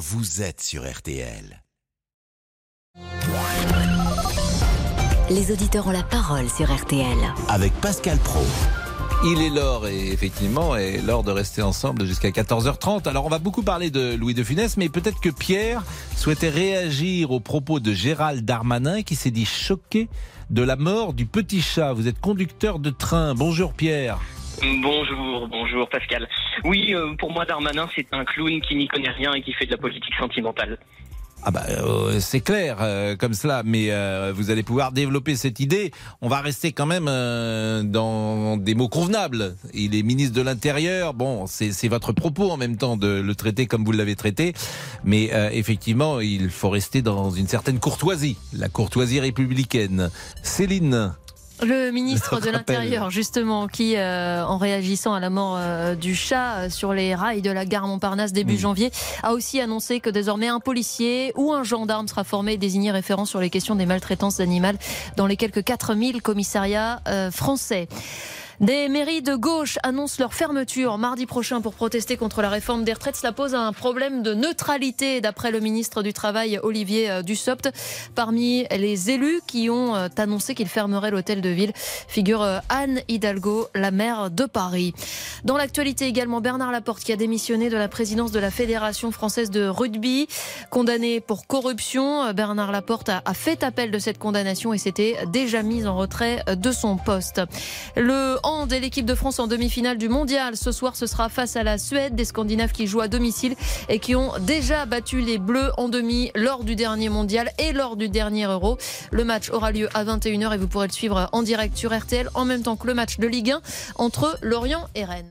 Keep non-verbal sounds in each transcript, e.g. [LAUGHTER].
vous êtes sur RTL. Les auditeurs ont la parole sur RTL. Avec Pascal Pro. Il est l'heure, et effectivement, est l'heure de rester ensemble jusqu'à 14h30. Alors, on va beaucoup parler de Louis de Funès, mais peut-être que Pierre souhaitait réagir aux propos de Gérald Darmanin qui s'est dit choqué de la mort du petit chat. Vous êtes conducteur de train. Bonjour Pierre. Bonjour, bonjour Pascal. Oui, euh, pour moi Darmanin c'est un clown qui n'y connaît rien et qui fait de la politique sentimentale. Ah bah euh, c'est clair euh, comme cela, mais euh, vous allez pouvoir développer cette idée. On va rester quand même euh, dans des mots convenables. Il est ministre de l'Intérieur. Bon, c'est votre propos en même temps de le traiter comme vous l'avez traité, mais euh, effectivement, il faut rester dans une certaine courtoisie, la courtoisie républicaine. Céline. Le ministre de l'Intérieur, justement, qui, euh, en réagissant à la mort euh, du chat euh, sur les rails de la gare Montparnasse début janvier, a aussi annoncé que désormais un policier ou un gendarme sera formé et désigné référent sur les questions des maltraitances animales dans les quelques 4000 commissariats euh, français. Des mairies de gauche annoncent leur fermeture mardi prochain pour protester contre la réforme des retraites. Cela pose un problème de neutralité, d'après le ministre du Travail, Olivier euh, Dussopt. Parmi les élus qui ont euh, annoncé qu'ils fermeraient l'hôtel de ville, figure euh, Anne Hidalgo, la maire de Paris. Dans l'actualité également, Bernard Laporte qui a démissionné de la présidence de la Fédération française de rugby, condamné pour corruption. Bernard Laporte a, fait appel de cette condamnation et s'était déjà mis en retrait de son poste. Hand et l'équipe de France en demi-finale du mondial. Ce soir, ce sera face à la Suède, des Scandinaves qui jouent à domicile et qui ont déjà battu les Bleus en demi lors du dernier mondial et lors du dernier Euro. Le match aura lieu à 21h et vous pourrez le suivre en direct sur RTL en même temps que le match de Ligue 1 entre Lorient et Rennes.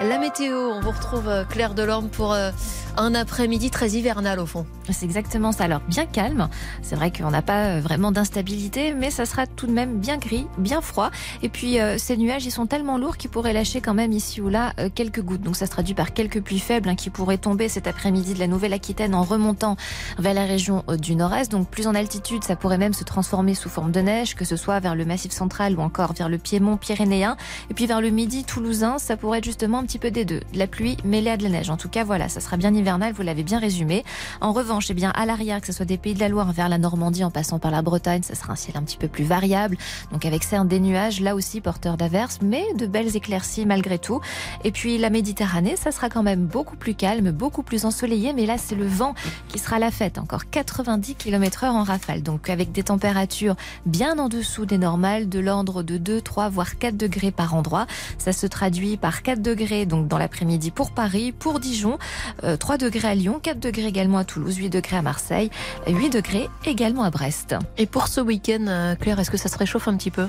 La météo, on vous retrouve euh, Claire Delorme pour euh, un après-midi très hivernal au fond. C'est exactement ça. Alors bien calme. C'est vrai qu'on n'a pas euh, vraiment d'instabilité, mais ça sera tout de même bien gris, bien froid. Et puis euh, ces nuages, ils sont tellement lourds qu'ils pourraient lâcher quand même ici ou là euh, quelques gouttes. Donc ça se traduit par quelques pluies faibles hein, qui pourraient tomber cet après-midi de la Nouvelle-Aquitaine en remontant vers la région du Nord-Est. Donc plus en altitude, ça pourrait même se transformer sous forme de neige, que ce soit vers le Massif central ou encore vers le Piémont pyrénéen. Et puis vers le Midi toulousain, ça pourrait être justement un petit peu des deux, de la pluie mêlée à de la neige. En tout cas, voilà, ça sera bien Vous l'avez bien résumé. En revanche, eh bien, à l'arrière, que ce soit des Pays de la Loire vers la Normandie en passant par la Bretagne, ça sera un ciel un petit peu plus variable. Donc avec certes des nuages, là aussi porteurs d'averses, mais de belles éclaircies malgré tout. Et puis la Méditerranée, ça sera quand même beaucoup plus calme, beaucoup plus ensoleillé, mais là c'est le vent qui sera la fête. Encore 90 km heure en rafale. Donc avec des températures bien en dessous des normales, de l'ordre de 2, 3, voire 4 degrés par endroit. Ça se traduit par 4 degrés donc dans l'après-midi pour Paris, pour Dijon, euh, 3 degrés à Lyon, 4 degrés également à Toulouse, 8 degrés à Marseille, 8 degrés également à Brest. Et pour ce week-end, euh, Claire, est-ce que ça se réchauffe un petit peu?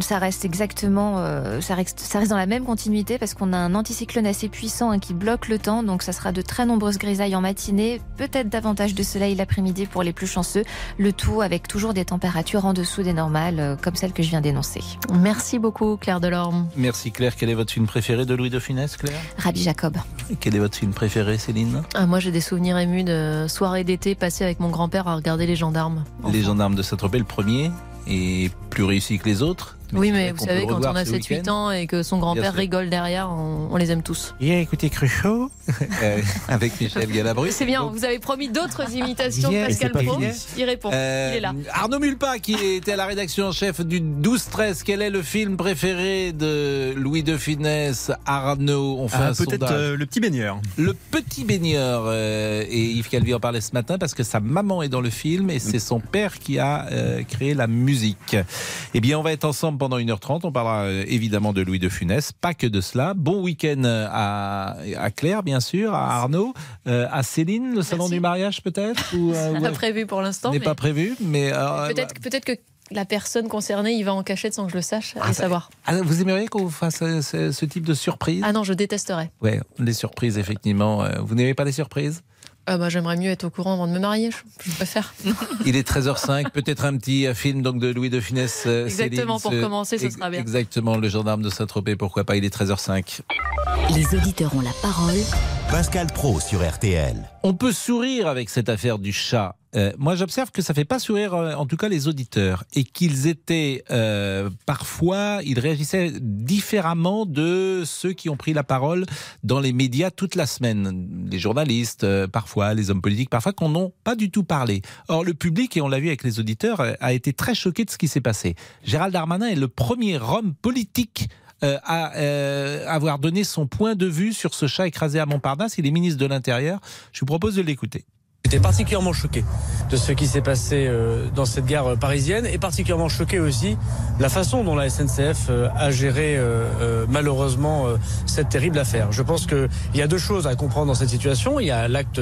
Ça reste exactement, euh, ça, reste, ça reste dans la même continuité parce qu'on a un anticyclone assez puissant hein, qui bloque le temps, donc ça sera de très nombreuses grisailles en matinée, peut-être davantage de soleil l'après-midi pour les plus chanceux, le tout avec toujours des températures en dessous des normales, euh, comme celles que je viens d'énoncer. Merci beaucoup Claire Delorme. Merci Claire. Quel est votre film préféré de Louis de Funès, Claire? Rabbi Jacob. Quel est votre film préféré, Céline? Ah, moi j'ai des souvenirs émus de soirées d'été passées avec mon grand-père à regarder les gendarmes. Les gendarmes de Saint-Tropez, le premier, est plus réussi que les autres. Oui, mais vous savez, quand on a ce 7-8 week-end. ans et que son grand-père rigole derrière, on, on les aime tous. Il a écouté Cruchot [LAUGHS] euh, avec Michel Galabru. C'est bien, Donc, vous avez promis d'autres [LAUGHS] imitations de Pascal Pro. Il répond, euh, il est là. Arnaud Mulpa, qui était à la rédaction en chef du 12-13, quel est le film préféré de Louis de Funès Arnaud, on fait Ah, un Peut-être sondage. euh, le petit baigneur. Le petit baigneur, euh, et Yves Calvi en parlait ce matin parce que sa maman est dans le film et c'est son père qui a euh, créé la musique. Eh bien, on va être ensemble pendant 1h30. On parlera euh, évidemment de Louis de Funès, pas que de cela. Bon week-end à, à Claire, bien sûr, à Arnaud, euh, à Céline, le salon Merci. du mariage peut-être ou, euh, Pas ou- prévu pour l'instant. n'est mais pas prévu, mais euh, Peut-être que la personne concernée, il va en cachette sans que je le sache Ah, et savoir. ah, vous aimeriez qu'on vous fasse ce, ce type de surprise? Ah non, je détesterais. Ouais, les surprises effectivement. Vous n'aimez pas les surprises? Ah bah, J'aimerais mieux être au courant avant de me marier, je, je préfère. [LAUGHS] Il est 13h05, peut-être un petit euh, film donc de Louis de Funès. euh, Exactement, Céline, pour commencer, ce sera bien. Exactement, le gendarme de Saint-Tropez, pourquoi pas, il est 13h05. Les auditeurs ont la parole Pascal Pro sur RTL. On peut sourire avec cette affaire du chat, Euh, moi, j'observe que ça fait pas sourire, euh, en tout cas, les auditeurs, et qu'ils étaient euh, parfois, ils réagissaient différemment de ceux qui ont pris la parole dans les médias toute la semaine, les journalistes, parfois les hommes politiques, parfois qu'on n'ont pas du tout parlé. Or, le public, et on l'a vu avec les auditeurs, a été très choqué de ce qui s'est passé. Gérald Darmanin est le premier homme politique à avoir donné son point de vue sur ce chat écrasé à Montparnasse. Il est ministre de l'Intérieur. Je vous propose de l'écouter. J'étais particulièrement choqué de ce qui s'est passé euh, dans cette gare euh, parisienne et particulièrement choqué aussi de la façon dont la SNCF euh, a géré malheureusement cette terrible affaire. Je pense qu'il y a deux choses à comprendre dans cette situation. Il y a l'acte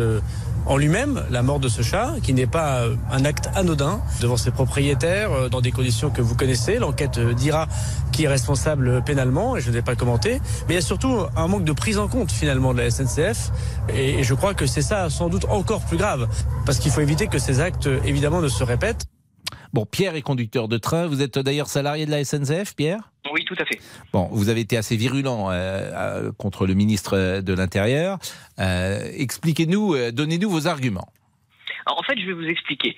en lui-même, la mort de ce chat, qui n'est pas euh, un acte anodin devant ses propriétaires, euh, dans des conditions que vous connaissez. L'enquête euh, dira qui est responsable pénalement, et je ne vais pas commenter. Mais il y a surtout un manque de prise en compte finalement de la SNCF, et, je crois que c'est ça sans doute encore plus grave, parce qu'il faut éviter que ces actes évidemment ne se répètent. Bon, Pierre est conducteur de train. Vous êtes d'ailleurs salarié de la SNCF, Pierre? Oui, tout à fait. Bon, vous avez été assez virulent euh, euh, contre le ministre de l'Intérieur. Euh, Expliquez-nous, euh, donnez-nous vos arguments. Alors, en fait, je vais vous expliquer.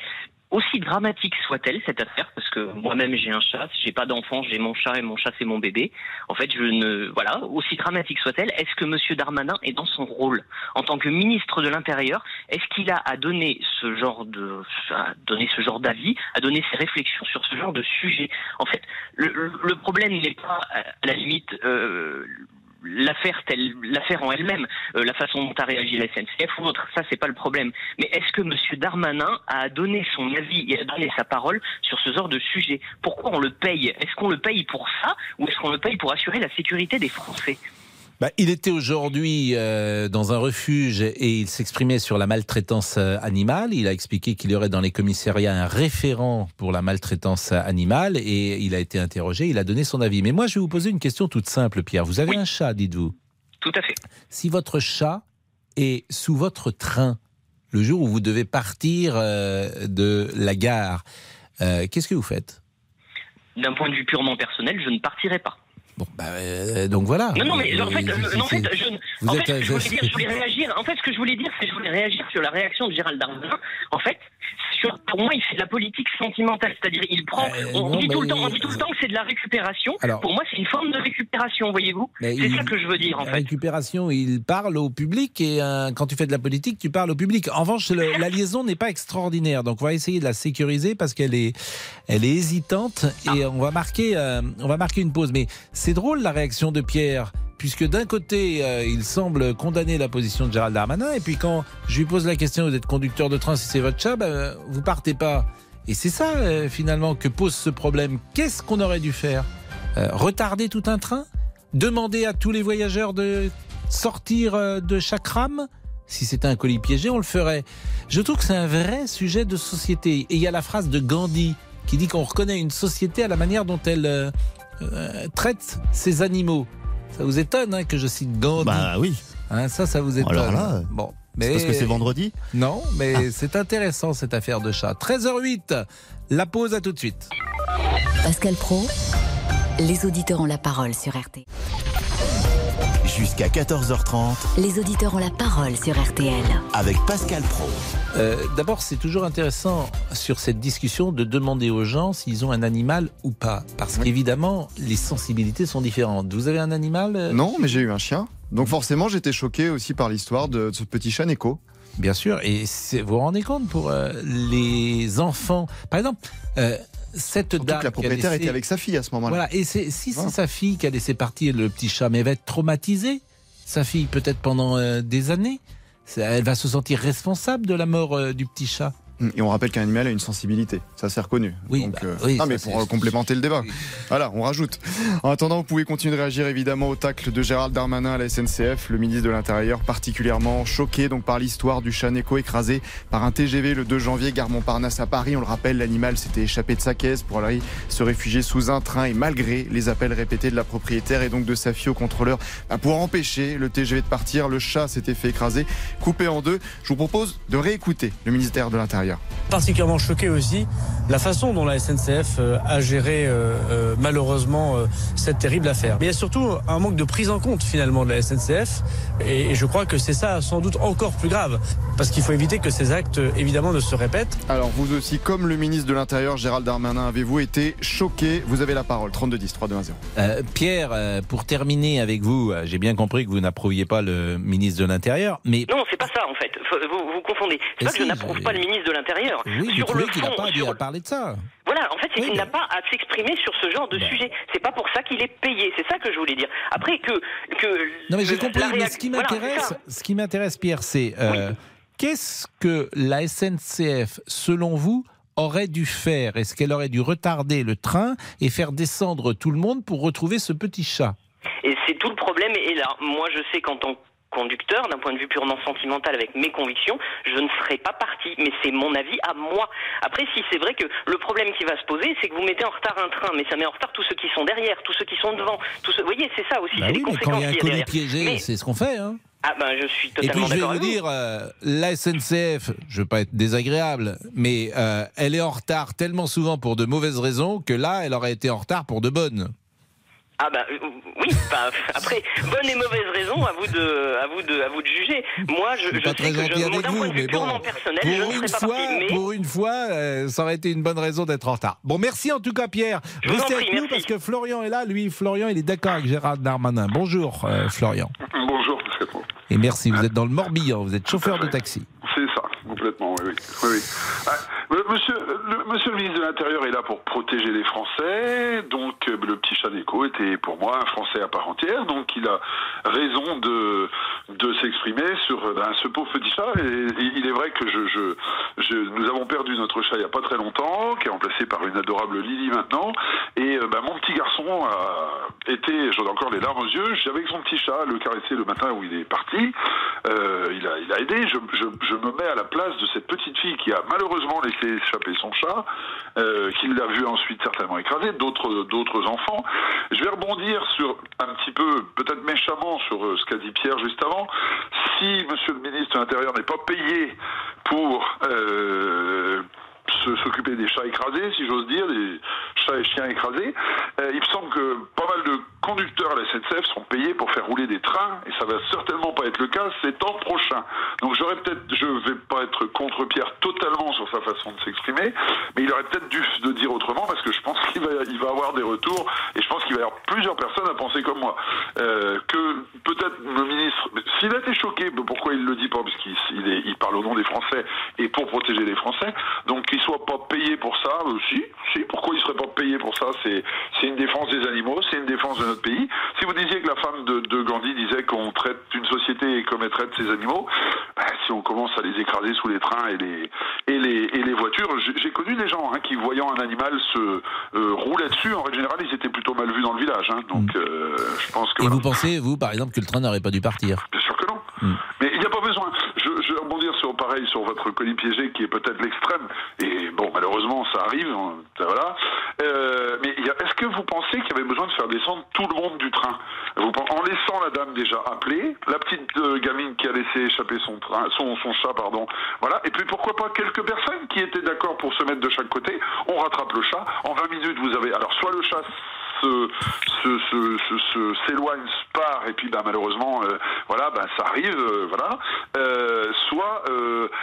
Aussi dramatique soit-elle cette affaire, parce que moi-même j'ai un chat, j'ai pas d'enfant, j'ai mon chat et mon chat c'est mon bébé. En fait, je ne voilà, aussi dramatique soit-elle, est-ce que Monsieur Darmanin est dans son rôle en tant que ministre de l'Intérieur? Est-ce qu'il a à donner ce genre de, à donner ce genre d'avis, à donner ses réflexions sur ce genre de sujet? En fait, le, le- problème n'est pas à la limite. Euh, l'affaire telle l'affaire en elle-même euh, la façon dont a réagi la SNCF ou autre ça c'est pas le problème. Mais est-ce que monsieur Darmanin a donné son avis et a donné sa parole sur ce genre de sujet? Pourquoi on le paye? Est-ce qu'on le paye pour ça ou est-ce qu'on le paye pour assurer la sécurité des Français? Bah, il était aujourd'hui euh, dans un refuge et il s'exprimait sur la maltraitance euh, animale. Il a expliqué qu'il y aurait dans les commissariats un référent pour la maltraitance animale et il a été interrogé, il a donné son avis. Mais moi, je vais vous poser une question toute simple, Pierre. Vous avez Oui. un chat, dites-vous. tout à fait Si votre chat est sous votre train le jour où vous devez partir euh, de la gare, euh, qu'est-ce que vous faites? D'un point de vue purement personnel je ne partirai pas Bon, bah, euh, donc voilà. non non mais en fait, Euh, euh, en fait, je, vous en êtes fait, un- ce que je voulais dire, je voulais réagir. En fait, ce que je voulais dire, c'est que je voulais réagir sur la réaction de Gérald Darmanin. En fait, sur, pour moi, il fait de la politique sentimentale, c'est-à-dire il prend. Euh, on, non, dit tout le temps, on dit tout le temps que c'est de la récupération. Alors- pour moi, c'est une forme de récupération, voyez-vous. C'est ça que je veux dire, en fait. récupération, il parle au public et euh, quand tu fais de la politique, tu parles au public. En revanche, le- la liaison n'est pas extraordinaire, donc on va essayer de la sécuriser parce qu'elle est, elle est hésitante et on va marquer, euh, on va marquer une pause. Mais c'est drôle la réaction de Pierre. Puisque d'un côté, euh, il semble condamner la position de Gérald Darmanin, et puis quand je lui pose la question, vous êtes conducteur de train, si c'est votre chat, ben, vous partez pas. Et c'est ça, euh, finalement, que pose ce problème. Qu'est-ce qu'on aurait dû faire Euh, Retarder tout un train Demander à tous les voyageurs de sortir euh, de chaque rame Si c'était un colis piégé, on le ferait. Je trouve que c'est un vrai sujet de société. Et il y a la phrase de Gandhi qui dit qu'on reconnaît une société à la manière dont elle euh, euh, traite ses animaux. Ça vous étonne hein, que je cite Gandhi Bah oui, Hein, Ça, ça vous étonne Alors là, Bon, mais parce que c'est vendredi. non, mais c'est intéressant cette affaire de chat. 13h08, la pause à tout de suite. Pascal Pro, les auditeurs ont la parole sur RT. Jusqu'à 14h30 Les auditeurs ont la parole sur RTL. avec Pascal Pro. Euh, D'abord, c'est toujours intéressant sur cette discussion de demander aux gens s'ils ont un animal ou pas. Parce qu'évidemment, les sensibilités sont différentes. Vous avez un animal euh, Non, mais j'ai eu un chien. Donc forcément, j'étais choqué aussi par l'histoire de ce petit chat Neko. Bien sûr. Et vous vous rendez compte pour euh, les enfants Par exemple, euh, cette Surtout dame. que la propriétaire laissé- était avec sa fille à ce moment-là. Voilà, et si c'est sa fille qui a laissé partir le petit chat, mais elle va être traumatisée, sa fille, peut-être pendant euh, des années. Elle va se sentir responsable de la mort euh, du petit chat. Et on rappelle qu'un animal a une sensibilité. Ça, c'est reconnu. Oui, Donc, bah, euh, oui, non, mais pour complémenter le débat. Voilà, on rajoute. En attendant, vous pouvez continuer de réagir évidemment au tacle de Gérald Darmanin à la SNCF, le ministre de l'Intérieur, particulièrement choqué donc par l'histoire du chat Neko écrasé par un TGV le 2 janvier, gare Montparnasse à Paris. On le rappelle, l'animal s'était échappé de sa caisse pour aller se réfugier sous un train et malgré les appels répétés de la propriétaire et donc de sa fille au contrôleur, bah, pour empêcher le TGV de partir, le chat s'était fait écraser, coupé en deux. Je vous propose de réécouter le ministère de l'Intérieur. Derrière. Particulièrement choqué aussi la façon dont la SNCF euh, a géré euh, euh, malheureusement euh, cette terrible affaire. Mais il y a surtout un manque de prise en compte finalement de la SNCF et, et je crois que c'est ça sans doute encore plus grave parce qu'il faut éviter que ces actes évidemment ne se répètent. Alors vous aussi, comme le ministre de l'Intérieur Gérald Darmanin, avez-vous été choqué? Vous avez la parole. 32 10 3 2 1 0. Euh, Pierre, euh, pour terminer avec vous, euh, j'ai bien compris que vous n'approuviez pas le ministre de l'Intérieur, mais Non, c'est pas ça en fait. Vous, vous confondez. C'est pas que je n'approuve pas le ministre de l'Intérieur. Oui, sur le qu'il n'a pas sur- parler de ça. Voilà, en fait, c'est Oui, qu'il n'a pas à s'exprimer sur ce genre de Ben. sujet. C'est pas pour ça qu'il est payé. C'est ça que je voulais dire. Après que que Non mais j'ai compris, mais ce qui m'intéresse, ce qui m'intéresse Pierre, c'est euh, qu'est-ce que la SNCF, selon vous, aurait dû faire? Est-ce qu'elle aurait dû retarder le train et faire descendre tout le monde pour retrouver ce petit chat? Et c'est tout le problème. Et là, moi, je sais qu'en tant que conducteur, d'un point de vue purement sentimental avec mes convictions, je ne serais pas parti. Mais c'est mon avis à moi. Après, si c'est vrai que le problème qui va se poser, c'est que vous mettez en retard un train, mais ça met en retard tous ceux qui sont derrière, tous ceux qui sont devant. Tous ceux... Vous voyez, c'est ça aussi. Bah c'est oui, les mais quand conséquences il y a un piégé, Mais- c'est ce qu'on fait. Hein Ah ben, je suis et puis totalement je vais vous. dire, euh, la SNCF, je veux pas être désagréable, mais euh, elle est en retard tellement souvent pour de mauvaises raisons que là, elle aurait été en retard pour de bonnes. Ah bah euh, oui, bah, [LAUGHS] après bonne et mauvaise raison à vous de à vous de à vous de juger. Moi je, Je pas sais très que je, avec vous, mais bon, personnel, pour ne une pas fois. Mais pour une fois, euh, ça aurait été une bonne raison d'être en retard. Bon, merci en tout cas, Pierre. Je Restez prie, avec nous merci. parce que Florian est là. Lui, Florian, il est d'accord avec Gérard Darmanin. Bonjour, euh, Florian. Bonjour. Et merci. Vous êtes dans le Morbihan. Vous êtes chauffeur de taxi. C'est ça, complètement, oui, oui. Ah, euh, monsieur, le, monsieur le ministre de l'Intérieur est là pour protéger les Français, donc euh, le petit chat d'écho était pour moi un Français à part entière, donc il a raison de, de s'exprimer sur euh, ben, ce pauvre petit chat, il est vrai que je, nous avons perdu notre chat il n'y a pas très longtemps, qui est remplacé par une adorable Lily maintenant, et euh, ben, mon petit garçon a été, j'en ai encore les larmes aux yeux, j'avais son petit chat, le caresser le matin où il est parti, il, a, il a aidé, je, me mets à la place de cette petite fille qui a malheureusement laissé échapper son chat, euh, qui l'a vu ensuite certainement écrasé, d'autres d'autres enfants. Je vais rebondir sur un petit peu, peut-être méchamment, sur euh, ce qu'a dit Pierre juste avant. Si Monsieur le ministre de l'Intérieur n'est pas payé pour euh, s'occuper des chats écrasés, si j'ose dire, des chats et chiens écrasés. Euh, il me semble que pas mal de conducteurs à la SNCF sont payés pour faire rouler des trains, et ça va certainement pas être le cas cet an prochain. Donc j'aurais peut-être, je vais pas être contre Pierre totalement sur sa façon de s'exprimer, mais il aurait peut-être dû de dire autrement, parce que je pense qu'il va, il va avoir des retours, et je pense qu'il va y avoir plusieurs personnes à penser comme moi. Euh, que peut-être le ministre, s'il a été choqué, pourquoi il le dit pas Parce qu'il il parle au nom des Français et pour protéger les Français. Donc qu'il soit pas payé pour ça, euh, si. Pourquoi il serait pas payé pour ça? C'est une défense des animaux, c'est une défense de notre pays. Si vous disiez que la femme de, de Gandhi disait qu'on traite une société comme elle traite ses animaux, bah, si on commence à les écraser sous les trains et les et les et les voitures, j'ai connu des gens hein, qui voyant un animal se euh, roulaient dessus. En règle générale, ils étaient plutôt mal vus dans le village. hein. Donc euh, je pense que Et voilà. vous pensez, vous, par exemple, que le train n'aurait pas dû partir? Bien sûr que non. Mm. Mais il n'y a pas besoin. Je, je vais rebondir sur pareil sur votre colis piégé qui est peut-être l'extrême. Et bon, malheureusement, ça arrive. hein. Euh, mais est-ce que vous pensez qu'il y avait besoin de faire descendre tout le monde du train? En laissant la dame déjà appelée, la petite euh, gamine qui a laissé échapper son chat, pardon. Voilà. Et puis pourquoi pas quelques personnes qui étaient d'accord pour se mettre de chaque côté? On rattrape le chat. En 20 minutes, vous avez. Alors, soit le chat se, se, se, s'éloigne, se part, et puis bah, malheureusement, euh, voilà, bah, ça arrive, euh, voilà. Euh, soit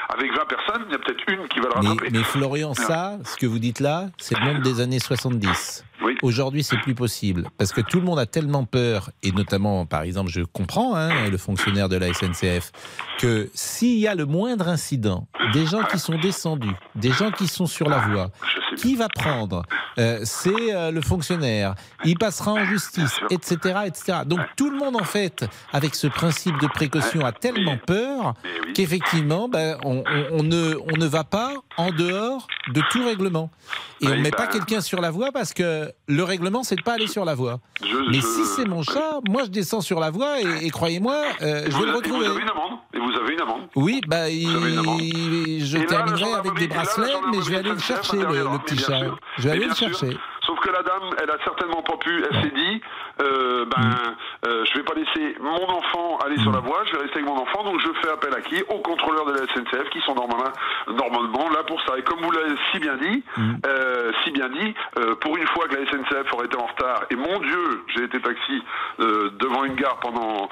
avec 20 personnes, il y a peut-être une qui va le rattraper. mais Florian, ça, ce que vous dites là, c'est le monde des années 70. Oui. Aujourd'hui, c'est plus possible parce que tout le monde a tellement peur, et notamment, par exemple, je comprends hein, le fonctionnaire de la SNCF, que s'il y a le moindre incident, des gens qui sont descendus, des gens qui sont sur la voie, qui va prendre Euh, C'est euh, le fonctionnaire. Il passera en justice, etc., etc. Donc tout le monde, en fait, avec ce principe de précaution, a tellement peur qu'effectivement, ben, on, on- on ne, on ne va pas en dehors de tout règlement. Et on Oui, ne met ben- pas quelqu'un sur la voie parce que le règlement, c'est de pas aller sur la voie. Je- Mais je- si c'est mon chat, moi je descends sur la voie et, et croyez-moi, euh, je vais le retrouver. vous avez une amende. Et vous avez une amende. Oui, bah, il- je Et là, la terminerai avec des là, bracelets, mais je vais aller le chercher, le, petit bien chat. Je vais aller le chercher. Sauf que la dame, elle a certainement pas pu. Elle s'est dit, euh, ben, euh, je vais pas laisser mon enfant aller sur la voie. Je vais rester avec mon enfant. Donc je fais appel à qui? Aux contrôleurs de la SNCF qui sont normalement, normalement là pour ça. Et comme vous l'avez si bien dit, euh, si bien dit, euh, pour une fois que la SNCF aurait été en retard. Et mon Dieu, j'ai été taxi devant une gare pendant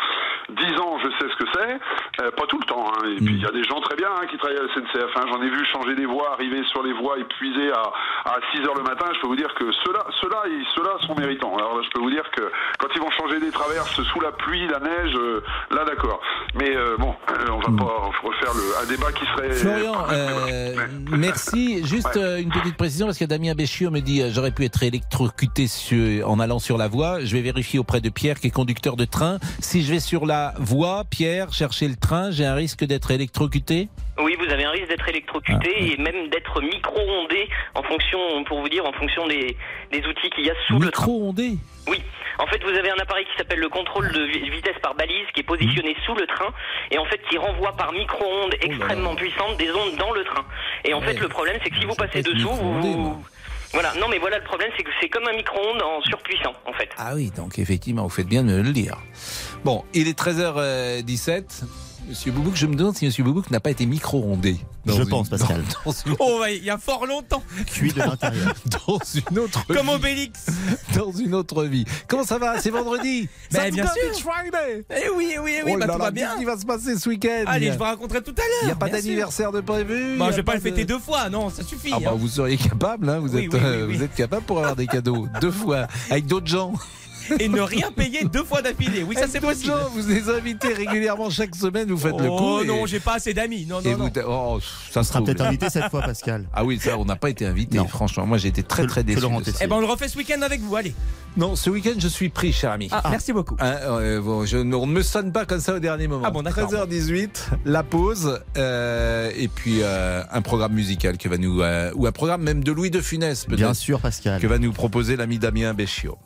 10 ans. Je sais ce que c'est. Pas tout le temps. hein. Et puis il y a des gens très bien hein, qui travaillent à la SNCF. hein. J'en ai vu changer des voies, arriver sur les voies épuisées à, à 6 heures le matin. Je peux vous dire que ceux-là, ceux-là, sont méritants. Alors là, je peux vous dire que quand ils vont changer des traverses sous la pluie, la neige, euh, là d'accord. Mais euh, bon, euh, on va pas refaire le, un débat qui serait. Florian, euh, merci. Juste une petite précision parce que Damien Béchiot me dit j'aurais pu être électrocuté sur- en allant sur la voie. Je vais vérifier auprès de Pierre qui est conducteur de train. Si je vais sur la voie, Pierre, chercher le train, j'ai un risque d'être électrocuté? Oui, vous avez un risque d'être électrocuté Ah, et même d'être micro-ondé en fonction, pour vous dire, en fonction des, des outils qu'il y a sous le train. Micro-ondé Oui. En fait, vous avez un appareil qui s'appelle le contrôle de vi- vitesse par balise qui est positionné sous le train et en fait qui renvoie par micro-ondes extrêmement puissantes des ondes dans le train. Et en Ouais. fait, le problème, c'est que si vous passez dessous, vous... Voilà, non mais voilà le problème, c'est que c'est comme un micro-ondes en surpuissant, en fait. Ah oui, donc effectivement, vous faites bien de le dire. Bon, il est 13h17. Monsieur Boubouk, je me demande si Monsieur Boubouk n'a pas été micro-ondé. dans Je une- pense, Pascal. Dans, dans une, Oh, ouais, il y a fort longtemps. Cuit de l'intérieur. [LAUGHS] dans une autre Comme vie. Obélix. [LAUGHS] Dans une autre vie. Comment ça va? C'est vendredi [LAUGHS] Ça bien sûr. Friday Eh oui, eh oui, eh oui, Oh bah là tout là, va bien. qu'est-ce qui va se passer ce week-end? Allez, je vous raconterai tout à l'heure. Il n'y a pas d'anniversaire de prévu Bah, je vais pas le de- fêter deux fois, non, ça suffit. Ah bah, hein. vous seriez capable, hein, vous, Oui, êtes, oui, oui, euh, oui. vous êtes capable pour avoir des cadeaux deux fois avec d'autres gens. Et ne rien payer deux fois d'affilée. Oui, ça c'est possible. gens, vous les invitez régulièrement chaque semaine, vous faites le coup. Oh et- non, j'ai pas assez d'amis. Non, non, vous, non. oh, ça sera peut-être invité cette fois, Pascal. Ah oui, ça, on n'a pas été invité, Non. franchement. Moi, j'ai été très, très déçu. Eh ben, on le refait ce week-end avec vous, allez. Non, ce week-end, je suis pris, cher ami. Ah, merci beaucoup. Hein, euh, bon, je, on ne me sonne pas comme ça au dernier moment. Ah bon, d'accord. 13h18, la pause, euh, et puis euh, un programme musical que va nous, euh, ou un programme même de Louis de Funès, Bien sûr, Pascal. que va nous proposer l'ami Damien Béchiot.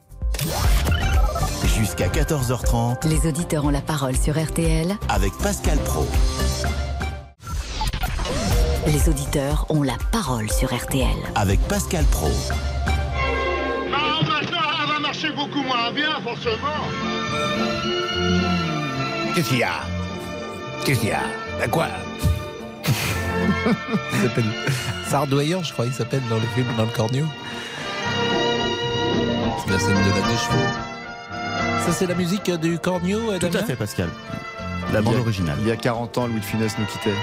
Jusqu'à 14h30 Les auditeurs ont la parole sur RTL. avec Pascal Pro. Les auditeurs ont la parole sur RTL. Avec Pascal Pro. Ah, maintenant, elle va marcher beaucoup moins bien, forcément. Qu'est-ce qu'il y a? Qu'est-ce qu'il y a? À quoi? [LAUGHS] Il s'appelle Sardoyant, je crois, il s'appelle dans le film, dans le corneau. C'est la scène de la deux chevaux. Ça, c'est la musique du corneau, euh, Tout à fait, Pascal. La bande originale. Il y a 40 ans, Louis de Funès nous quittait.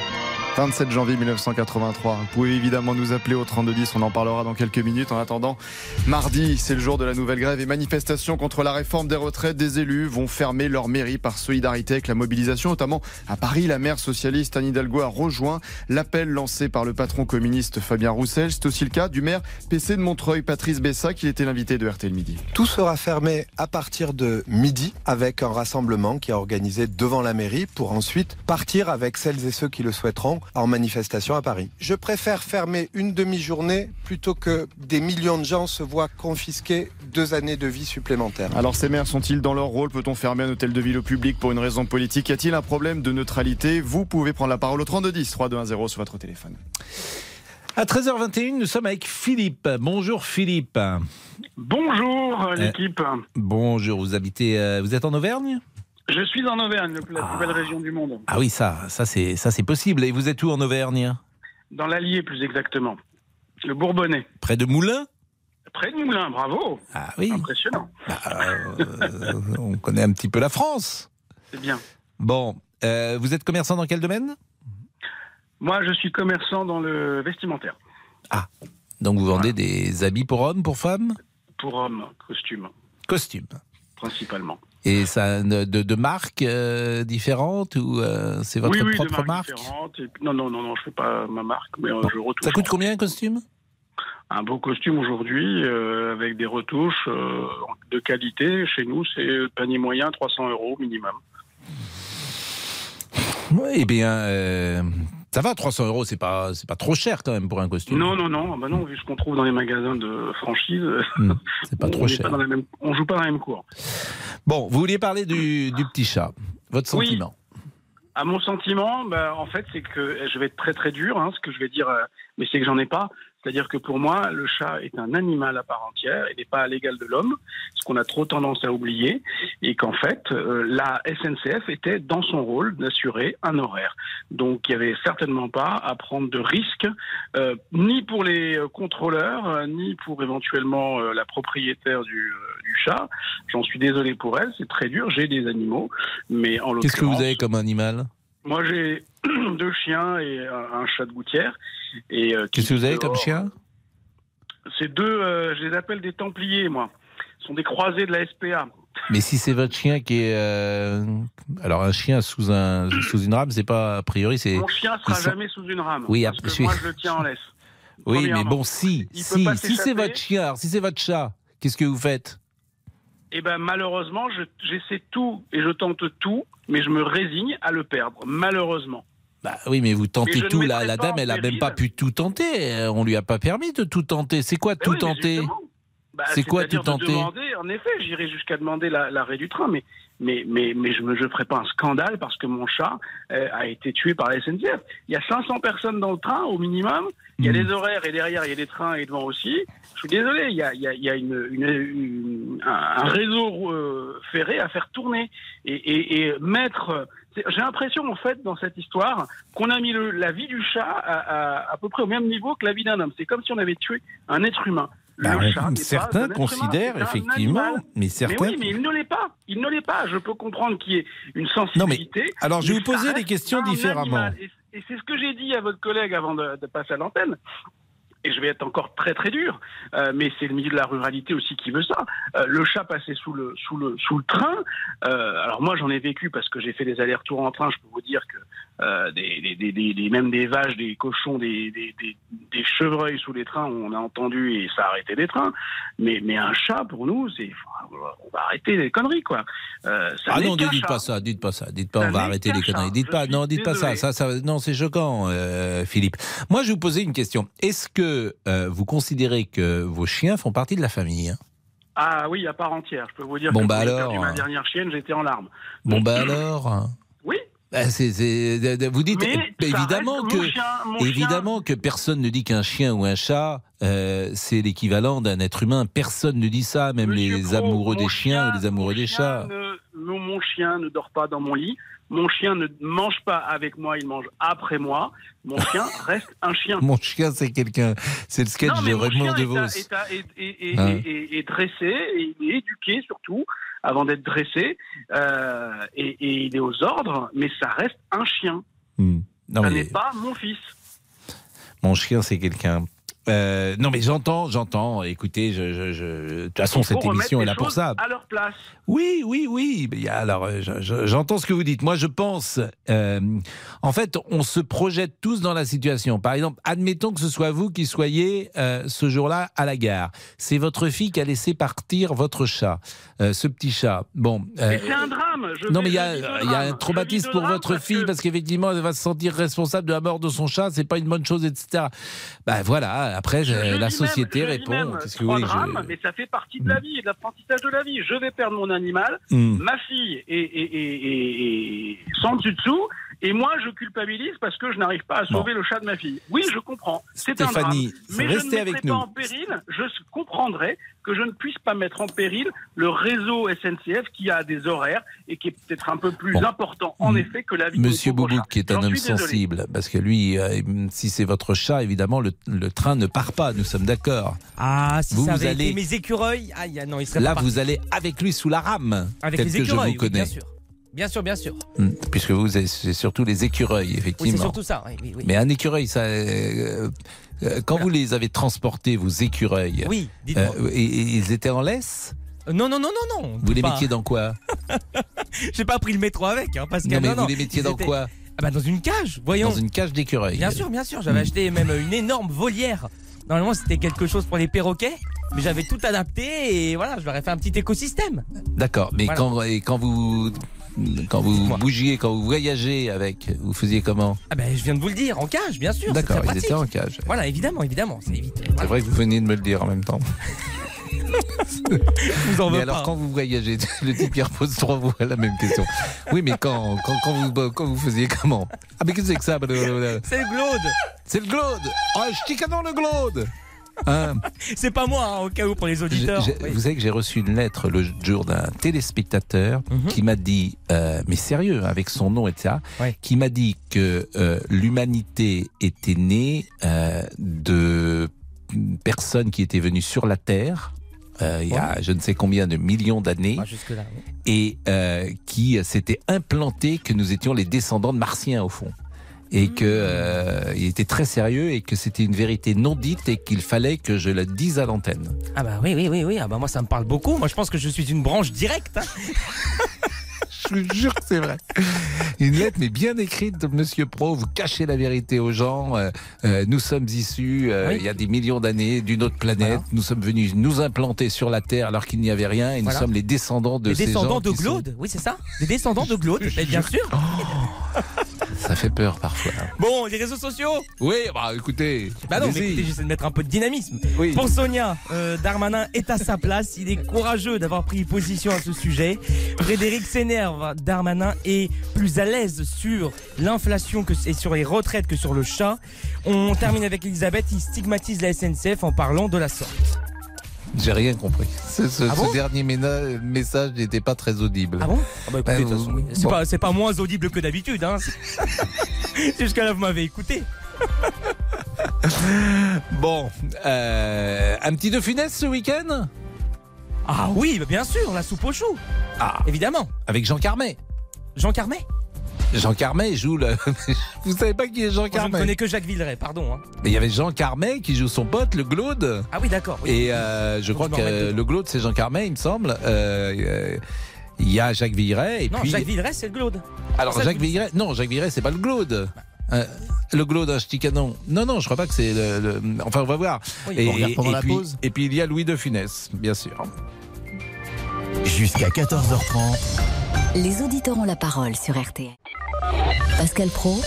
27 janvier 1983. Vous pouvez évidemment nous appeler au 3210, on en parlera dans quelques minutes. En attendant, mardi, c'est le jour de la nouvelle grève et manifestation contre la réforme des retraites. Des élus vont fermer leur mairie par solidarité avec la mobilisation, notamment à Paris. La maire socialiste Anne Hidalgo a rejoint l'appel lancé par le patron communiste Fabien Roussel. C'est aussi le cas du maire PC de Montreuil, Patrice Bessac. Il était l'invité de RTL Midi. Tout sera fermé à partir de midi avec un rassemblement qui est organisé devant la mairie pour ensuite partir avec celles et ceux qui le souhaiteront en manifestation à Paris. Je préfère fermer une demi-journée plutôt que des millions de gens se voient confisquer deux années de vie supplémentaires. Alors ces maires sont-ils dans leur rôle? Peut-on fermer un hôtel de ville au public pour une raison politique? Y a-t-il un problème de neutralité? Vous pouvez prendre la parole au 3210 3210 sur votre téléphone. À 13h21, nous sommes avec Philippe. Bonjour Philippe. Bonjour, l'équipe. Bonjour, vous habitez, euh, vous êtes en Auvergne? Je suis en Auvergne, la plus Ah. belle région du monde. Ah oui, ça, ça c'est, ça c'est possible. Et vous êtes où en Auvergne Dans l'Allier, plus exactement. Le Bourbonnais. Près de Moulins Près de Moulins, bravo. Ah oui. Impressionnant. Euh, on connaît un petit peu la France. C'est bien. Bon, euh, vous êtes commerçant dans quel domaine Moi, je suis commerçant dans le vestimentaire. Donc vous vendez des habits pour hommes, pour femmes Pour hommes, costumes, Costumes. principalement. Et ça de, marques euh, différentes ou euh, c'est votre oui, oui, propre de marque? Et non, non, non, non, je fais pas ma marque, mais euh, je retouche. Ça coûte combien un costume? Un beau costume aujourd'hui, avec des retouches de qualité. Chez nous, c'est panier moyen, 300 euros minimum. Oui, eh bien, ça va, 300 euros, c'est pas, c'est pas trop cher quand même pour un costume. Non, non, non, ah bah non, vu ce qu'on trouve dans les magasins de franchise, Hmm, [LAUGHS] c'est pas trop cher. dans la même- on joue pas dans la même cour. Bon, vous vouliez parler du, du petit chat. Votre Oui. sentiment À mon sentiment, bah, en fait, c'est que je vais être très très dur, hein, ce que je vais dire, euh, mais c'est que j'en ai pas. C'est-à-dire que pour moi, le chat est un animal à part entière, il n'est pas à l'égal de l'homme, ce qu'on a trop tendance à oublier, et qu'en fait, euh, la SNCF était dans son rôle d'assurer un horaire. Donc il n'y avait certainement pas à prendre de risques, euh, ni pour les euh, contrôleurs, euh, ni pour éventuellement euh, la propriétaire du, du chat. J'en suis désolé pour elle, c'est très dur, j'ai des animaux, mais en Qu'est-ce que vous l'occurrence, avez comme animal? Moi j'ai [CLEARS THROAT] deux chiens et un, un chat de gouttière. Et euh, Qu'est-ce que vous avez comme chien? Ces deux, euh, je les appelle des Templiers, moi. Ce sont des croisés de la SPA. Mais si c'est votre chien qui est. euh, Alors, un chien sous, un, sous une rame, c'est pas. A priori, c'est. Mon chien sera sont- jamais sous une rame. Oui, parce que moi je le tiens en laisse. [LAUGHS] Oui, mais bon, si. Il Si, si c'est votre chien, si c'est votre chat, qu'est-ce que vous faites? Eh ben malheureusement, je- j'essaie tout et je tente tout, mais je me résigne à le perdre. Malheureusement. Bah oui, mais vous tentez ne tout. La, la dame, elle a même pas pu tout tenter. Euh, On lui a pas permis de tout tenter. C'est quoi tout oui, tenter. Bah, C'est quoi tout tenter demander, En effet, j'irai jusqu'à demander la- l'arrêt du train, mais mais mais mais je ne ferai pas un scandale parce que mon chat euh, a été tué par la SNCF. Il y a 500 personnes dans le train au minimum. Il y a Hmm. des horaires et derrière il y a des trains et devant aussi. Je suis désolé, il y a il y a, il y a une, une- une- un, réseau euh, ferré à faire tourner et, et, et mettre. J'ai l'impression en fait dans cette histoire qu'on a mis le- la vie du chat à, à, à peu près au même niveau que la vie d'un homme. C'est comme si on avait tué un être humain. Le Bah, chat n'est pas certains considèrent effectivement, mais certains. Mais oui, mais il ne l'est pas. Il ne l'est pas. Je peux comprendre qu'il y ait une Non, mais sensibilité. alors je vais vous poser des questions différemment. Et, et c'est ce que j'ai dit à votre collègue avant de, de passer à l'antenne. Et je vais être encore très très dur, euh, mais c'est le milieu de la ruralité aussi qui veut ça. Euh, le chat passait sous le sous le sous le train. Euh, alors moi j'en ai vécu parce que j'ai fait des allers-retours en train. Je peux vous dire que des, des, des, des- des- même des vaches, des cochons, des, des, des, des chevreuils sous les trains, on a entendu et ça a arrêté les trains. Mais mais un chat pour nous, c'est on va arrêter les conneries quoi. Ça Ah non, ne dites chat. pas ça, dites pas ça, dites pas Ça on va arrêter les conneries. Dites Je pas, non, dites pas ça, ça, ça, non, c'est choquant, Philippe. Moi, je vais vous poser une question. Est-ce que euh, vous considérez que vos chiens font partie de la famille hein Ah oui, à part entière. Je peux vous dire Bon, que bah alors, perdu ma dernière chienne, j'étais en larmes. Bon, bah alors. Oui. Bah, vous dites Mais ça évidemment mon que chien, mon chien. évidemment que personne ne dit qu'un chien ou un chat euh, c'est l'équivalent d'un être humain. Personne ne dit ça, même Monsieur les Pro, amoureux des chiens chien- ou les amoureux des chats. ne- mon chien ne dort pas dans mon lit. Mon chien ne mange pas avec moi, il mange après moi. Mon [LAUGHS] chien reste un chien. Mon chien, c'est quelqu'un. C'est le sketch Non, mais de mon Raymond chien est, DeVos. est, à- est- Hein. dressé, et il est éduqué surtout, avant d'être dressé, euh, et, et il est aux ordres, mais ça reste un chien. Hmm. Non, ça mais- n'est pas mon fils. Mon chien, c'est quelqu'un. Euh, non, mais j'entends, j'entends. Écoutez, je, je, je- de toute façon, cette émission est là pour ça. À leur place. Oui, oui, oui. Alors, je- je- j'entends ce que vous dites. Moi, je pense, euh, en fait, on se projette tous dans la situation. Par exemple, admettons que ce soit vous qui soyez euh, ce jour-là à la gare. C'est votre fille qui a laissé partir votre chat, ce petit chat. Bon. c'est un drame. Je non, mais il y a, y un traumatisme pour votre parce fille que- parce qu'effectivement, elle va se sentir responsable de la mort de son chat. C'est pas une bonne chose, etc. Ben voilà. Après, Je la société répond. même Qu'est-ce que vous trois voulez que je- drames, Mais ça fait partie de la vie et de l'apprentissage de la vie. Je vais perdre mon animal, Hmm. ma fille est, est, est- est sans dessus dessous, et moi je culpabilise parce que je n'arrive pas à sauver le chat de ma fille. Oui, je comprends. C'est un drame. Stéphanie, Mais restez je ne mettrai avec pas nous. en péril. Je comprendrai que je ne puisse pas mettre en péril le réseau SNCF qui a des horaires et qui est peut-être un peu plus Bon. important en effet que la vie Monsieur de Boubouk, qui est un homme désolé. sensible, parce que lui, euh, si c'est votre chat, évidemment, le, le train ne part pas, nous sommes d'accord. Ah, si Vous, ça vous avait allez- été mes écureuils. Aïe, ah non, il serait Là, pas vous allez avec lui sous la rame, Avec tel les que je vous oui, connais. bien sûr. Bien sûr, bien sûr. Hmm, Puisque vous, c'est surtout les écureuils, Oui, c'est effectivement. surtout ça. Oui. Mais un écureuil, ça, euh, euh, quand vous les avez transportés, vos écureuils, Oui, dites-moi. euh, et- et ils étaient en laisse Non, non, non, non, non. Vous les pas. mettiez dans quoi [LAUGHS] J'ai pas pris le métro avec, hein, Pascal. Non, mais non, vous non. les mettiez dans étaient- quoi Ah bah dans une cage, voyons. Dans une cage d'écureuil. Bien sûr, bien sûr. J'avais Hmm. acheté même une énorme volière. Normalement, c'était quelque chose pour les perroquets, mais j'avais tout adapté et voilà, je leur ai fait un petit écosystème. D'accord, mais Voilà. quand, et quand vous quand vous bougiez, quand vous voyagez avec, vous faisiez comment Ah ben, je viens de vous le dire, en cage, bien sûr. D'accord, ils étaient en cage. Voilà, évidemment, évidemment. C'est vrai que vous veniez de me le dire en même temps. [LAUGHS] vous en Mais alors, pas. quand vous voyagez, [LAUGHS] le type qui repose trois fois la même question. Oui, mais quand, quand, quand vous, quand vous faisiez comment? Ah, mais qu'est-ce que c'est que ça? [LAUGHS] C'est le glaude. C'est le glaude Ah, je dis le glaude Hein C'est pas moi, hein, au cas où pour les auditeurs. Oui. Vous savez que j'ai reçu une lettre le jour d'un téléspectateur Mhm. qui m'a dit, euh, mais sérieux, avec son nom et ça, qui m'a dit que euh, l'humanité était née euh, de personnes qui étaient venues sur la Terre. euh, il y a je ne sais combien de millions d'années Ah, oui. et euh, qui s'était implanté que nous étions les descendants de Martiens au fond et que euh, il était très sérieux et que c'était une vérité non dite et qu'il fallait que je la dise à l'antenne. Ah bah oui, oui, oui, oui. Ah bah moi ça me parle beaucoup. Moi je pense que je suis une branche directe. hein. [LAUGHS] Je vous jure que c'est vrai. Une lettre, mais bien écrite de Monsieur Pro. Vous cachez la vérité aux gens. Euh, euh, nous sommes issus, euh, Oui. il y a des millions d'années, d'une autre planète. Voilà. Nous sommes venus nous implanter sur la Terre alors qu'il n'y avait rien. Et nous Voilà. sommes les descendants de ces descendants gens de sont- Glaude, oui c'est ça Des descendants de Glaude, [LAUGHS] bien sûr. Ça fait peur parfois. Bon, les réseaux sociaux Oui, bah écoutez. Bah non, mais écoutez, j'essaie de mettre un peu de dynamisme. Oui. Pour Sonia, euh, Darmanin est à sa place. Il est courageux d'avoir pris position à ce sujet. Frédéric s'énerve. Darmanin est plus à l'aise sur l'inflation et sur les retraites que sur le chat. On termine avec Elisabeth. Il stigmatise la SNCF en parlant de la sorte. J'ai rien compris. Ce, ce- Ah bon ce dernier message n'était pas très audible. Ah bon Ah bah écoutez, Ben, oui. c'est bon. pas, moins audible que d'habitude. Hein. [LAUGHS] Jusqu'à là, vous m'avez écouté. [LAUGHS] Bon, euh, un petit de funeste ce week-end? Ah oui, bah bien sûr, la soupe aux choux. Ah, Évidemment. avec Jean Carmet. Jean Carmet? Jean Carmet joue le. [LAUGHS] Vous savez pas qui est Jean Moi, Je ne Carmet connais que Jacques Villeray, pardon. hein. Mais il y avait Jean Carmet qui joue son pote, le Glaude. Ah oui, d'accord. oui. Et euh, je crois que le Glaude, c'est Jean Carmet, il me semble. Euh, euh, Il y a Jacques Villeray et non, puis. Jacques Villeray, c'est le Glaude. Alors Jacques Villeray, non, Jacques Villeray, c'est pas le Glaude. Euh, le Glaude, un ch'ti canon. Non, non, je crois pas que c'est le, le- Enfin, on va voir. Oui, et, on regarde pendant et la puis, pause. Et puis il y a Louis de Funès, bien sûr. Jusqu'à 14h30. Les auditeurs ont la parole sur RTL. Pascal Pro,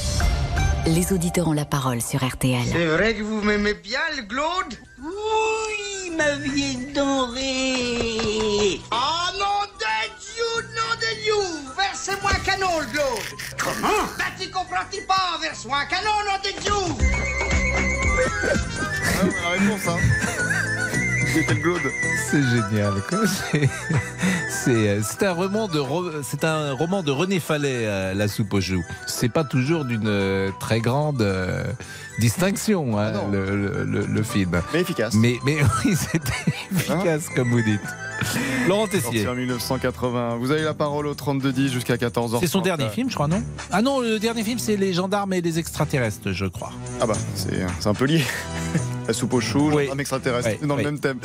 les auditeurs ont la parole sur RTL. C'est vrai que vous m'aimez bien, le Glaude Oui, ma vieille denrée Oh, nom de Dieu, nom de Dieu Versez-moi un canon, le Glaude Comment? Bah, tu comprends-tu pas Verse-moi un canon, nom de Dieu la réponse, hein. C'était le Glaude. C'est génial. quoi. C'est- euh, c'est un roman de c'est un roman de René Fallet, euh, La soupe aux choux. C'est pas toujours d'une euh, très grande euh, distinction hein, Ah le, le- le- le film. Mais efficace. Mais mais [LAUGHS] oui, c'était efficace comme vous dites. Laurent Sorti Tessier. en 1980. Vous avez la parole au 32-10 jusqu'à 14h. C'est son dernier film, je crois, non? Ah non, le dernier film, c'est Les gendarmes et les extraterrestres, je crois. Ah bah, c'est un peu lié. [LAUGHS] La soupe aux choux, Oui. gendarme extraterrestre, Oui, c'est dans oui. le même thème.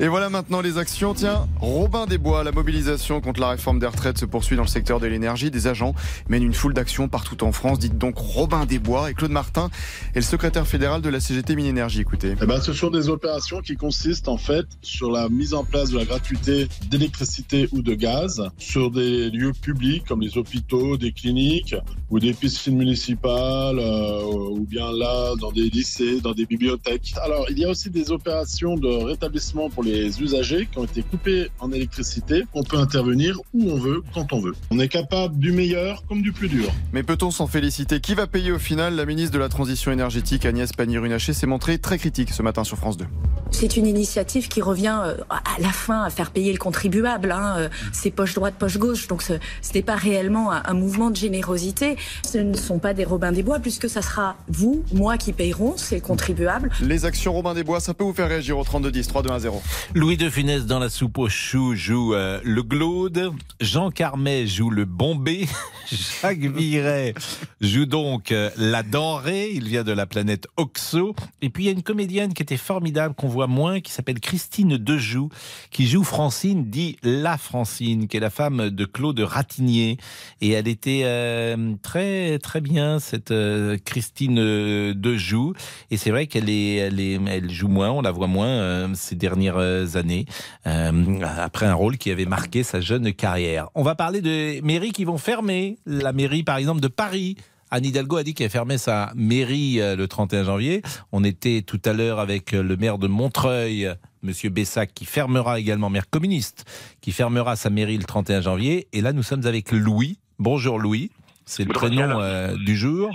Et voilà maintenant les actions. Tiens, Robin des Bois, la mobilisation contre la réforme des retraites se poursuit dans le secteur de l'énergie. Des agents mènent une foule d'actions partout en France. Dites donc Robin des Bois et Claude Martin est le secrétaire fédéral de la CGT Mine Énergie. Écoutez. Eh ben, ce sont des opérations qui consistent en fait sur la mise en place de la gratuité d'électricité ou de gaz sur des lieux publics comme les hôpitaux, des cliniques ou des piscines municipales euh, ou bien là dans des lycées, dans des bibliothèques. Alors il y a aussi des opérations de rétablissement pour les usagers qui ont été coupés en électricité. On peut intervenir où on veut, quand on veut. On est capable du meilleur comme du plus dur. Mais peut-on s'en féliciter? Qui va payer au final? La ministre de la Transition énergétique, Agnès Pannier-Runacher, s'est montrée très critique ce matin sur France 2. C'est une initiative qui revient euh, à la fin à faire payer le contribuable. Hein. euh, C'est poche droite, poche gauche. Donc ce ce n'est pas réellement un, un mouvement de générosité. Ce ne sont pas des Robins des Bois, puisque ça sera vous, moi qui payerons, c'est le contribuable. Les actions Robin des Bois, ça peut vous faire réagir au 32-10, 3-2-1-0. Louis de Funès dans la soupe aux choux joue euh, le Glaude. Jean Carmet joue le Bombay. [LAUGHS] Jacques Viret joue donc euh, la denrée. Il vient de la planète Oxo. Et puis il y a une comédienne qui était formidable, qu'on voit moins, qui s'appelle Christine Dejoux, qui joue Francine, dit la Francine, qui est la femme de Claude Ratignier. Et elle était euh, très très bien, cette euh, Christine Dejoux. Et c'est vrai qu'elle est, elle est, elle joue moins, on la voit moins ces dernières années, après un rôle qui avait marqué sa jeune carrière. On va parler de mairies qui vont fermer. La mairie, par exemple, de Paris. Anne Hidalgo a dit qu'elle fermait sa mairie euh, le 31 janvier. On était tout à l'heure avec euh, le maire de Montreuil, Monsieur Bessac, qui fermera également, maire communiste, qui fermera sa mairie le 31 janvier. Et là, nous sommes avec Louis. Bonjour Louis, c'est le prénom euh, du jour.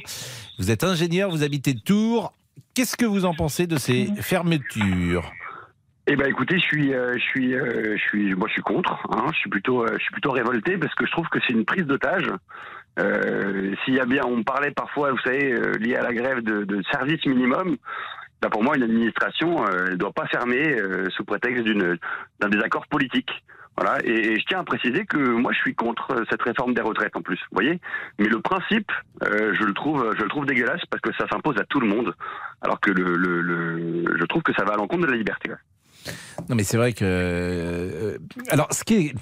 Vous êtes ingénieur, vous habitez Tours. Qu'est-ce que vous en pensez de ces fermetures? Eh ben écoutez, je suis, euh, je suis, euh, je suis, moi je suis contre. Hein, je suis plutôt, euh, je suis plutôt révolté parce que je trouve que c'est une prise d'otage. Euh, S'il y a bien, on parlait parfois, vous savez, euh, lié à la grève de, de service minimum. Ben pour moi, une administration, euh, elle doit pas fermer sous prétexte d'une d'un désaccord politique. Voilà. Et, et je tiens à préciser que moi, je suis contre cette réforme des retraites en plus. Vous voyez. Mais le principe, euh, je le trouve, je le trouve dégueulasse parce que ça s'impose à tout le monde, alors que le, le, le- je trouve que ça va à l'encontre de la liberté. Non, mais c'est vrai que. euh, alors, ce qui est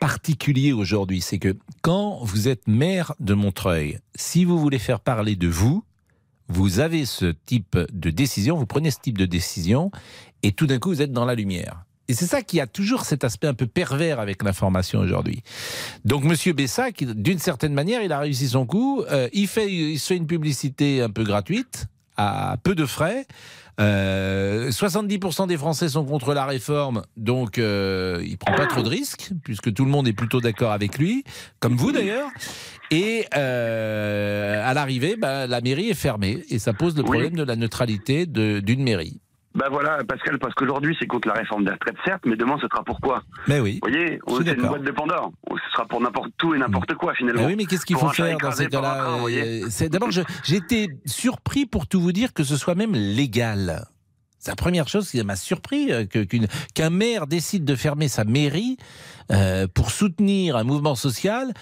particulier aujourd'hui, c'est que quand vous êtes maire de Montreuil, si vous voulez faire parler de vous, vous avez ce type de décision, vous prenez ce type de décision, et tout d'un coup, vous êtes dans la lumière. Et c'est ça qui a toujours cet aspect un peu pervers avec l'information aujourd'hui. Donc, Monsieur Bessac, d'une certaine manière, il a réussi son coup. Euh, il, fait, il fait une publicité un peu gratuite, à peu de frais. Euh, 70% des Français sont contre la réforme, donc euh, il prend pas trop de risques, puisque tout le monde est plutôt d'accord avec lui, comme vous d'ailleurs. Et euh, à l'arrivée, bah, la mairie est fermée, et ça pose le problème de la neutralité d'une mairie. Ben voilà, Pascal, parce qu'aujourd'hui c'est contre la réforme des retraites, certes, mais demain ce sera pourquoi Mais oui. Vous voyez, c'est une boîte de Pandore. Ce sera pour n'importe tout et n'importe quoi finalement. Mais oui, mais qu'est-ce qu'il faut faire dans ces cas-là. Euh, D'abord, j'étais surpris pour tout vous dire que ce soit même légal. C'est la première chose qui m'a surpris euh, qu'un maire décide de fermer sa mairie euh, pour soutenir un mouvement social.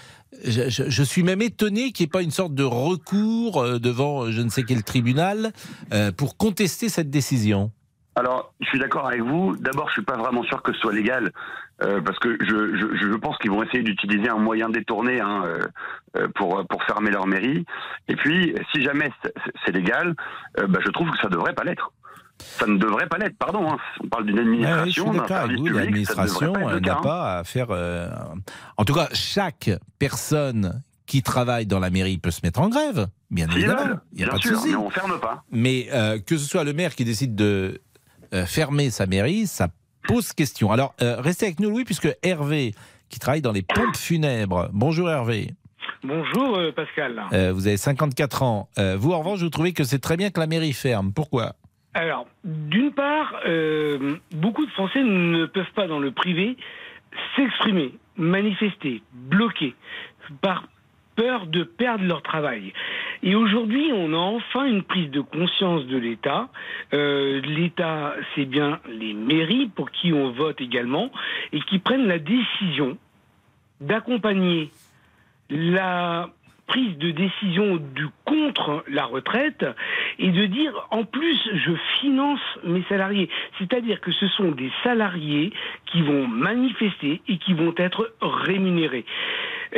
Je, je- je suis même étonné qu'il n'y ait pas une sorte de recours devant je ne sais quel tribunal euh, pour contester cette décision. Alors, je suis d'accord avec vous. D'abord, je suis pas vraiment sûr que ce soit légal, euh, parce que je, je, je pense qu'ils vont essayer d'utiliser un moyen détourné hein, euh, euh, pour pour fermer leur mairie. Et puis, si jamais c'est- légal, euh, bah, je trouve que ça devrait pas l'être. Ça ne devrait pas l'être. Pardon. hein. On parle d'une Ouais, ouais, je administration, suis d'un d'accord avec service ne L'administration pas n'a hein. pas à faire. En tout cas, chaque personne qui travaille dans la mairie peut se mettre en grève, bien évidemment. Il n'y a bien pas de sûr, souci. mais on ferme pas. Mais euh, que ce soit le maire qui décide de fermer sa mairie, ça pose question. Alors, euh, restez avec nous, Louis, puisque Hervé, qui travaille dans les pompes funèbres. Bonjour Hervé. Bonjour euh, Pascal. Euh, vous avez 54 ans. Euh, vous, en revanche, vous trouvez que c'est très bien que la mairie ferme. Pourquoi? Alors, d'une part, euh, beaucoup de Français ne peuvent pas dans le privé s'exprimer, manifester, bloquer, par peur de perdre leur travail. Et aujourd'hui, on a enfin une prise de conscience de l'État. Euh, L'État, c'est bien les mairies pour qui on vote également, et qui prennent la décision d'accompagner la prise de décision du contre la retraite et de dire en plus je finance mes salariés. C'est-à-dire que ce sont des salariés qui vont manifester et qui vont être rémunérés.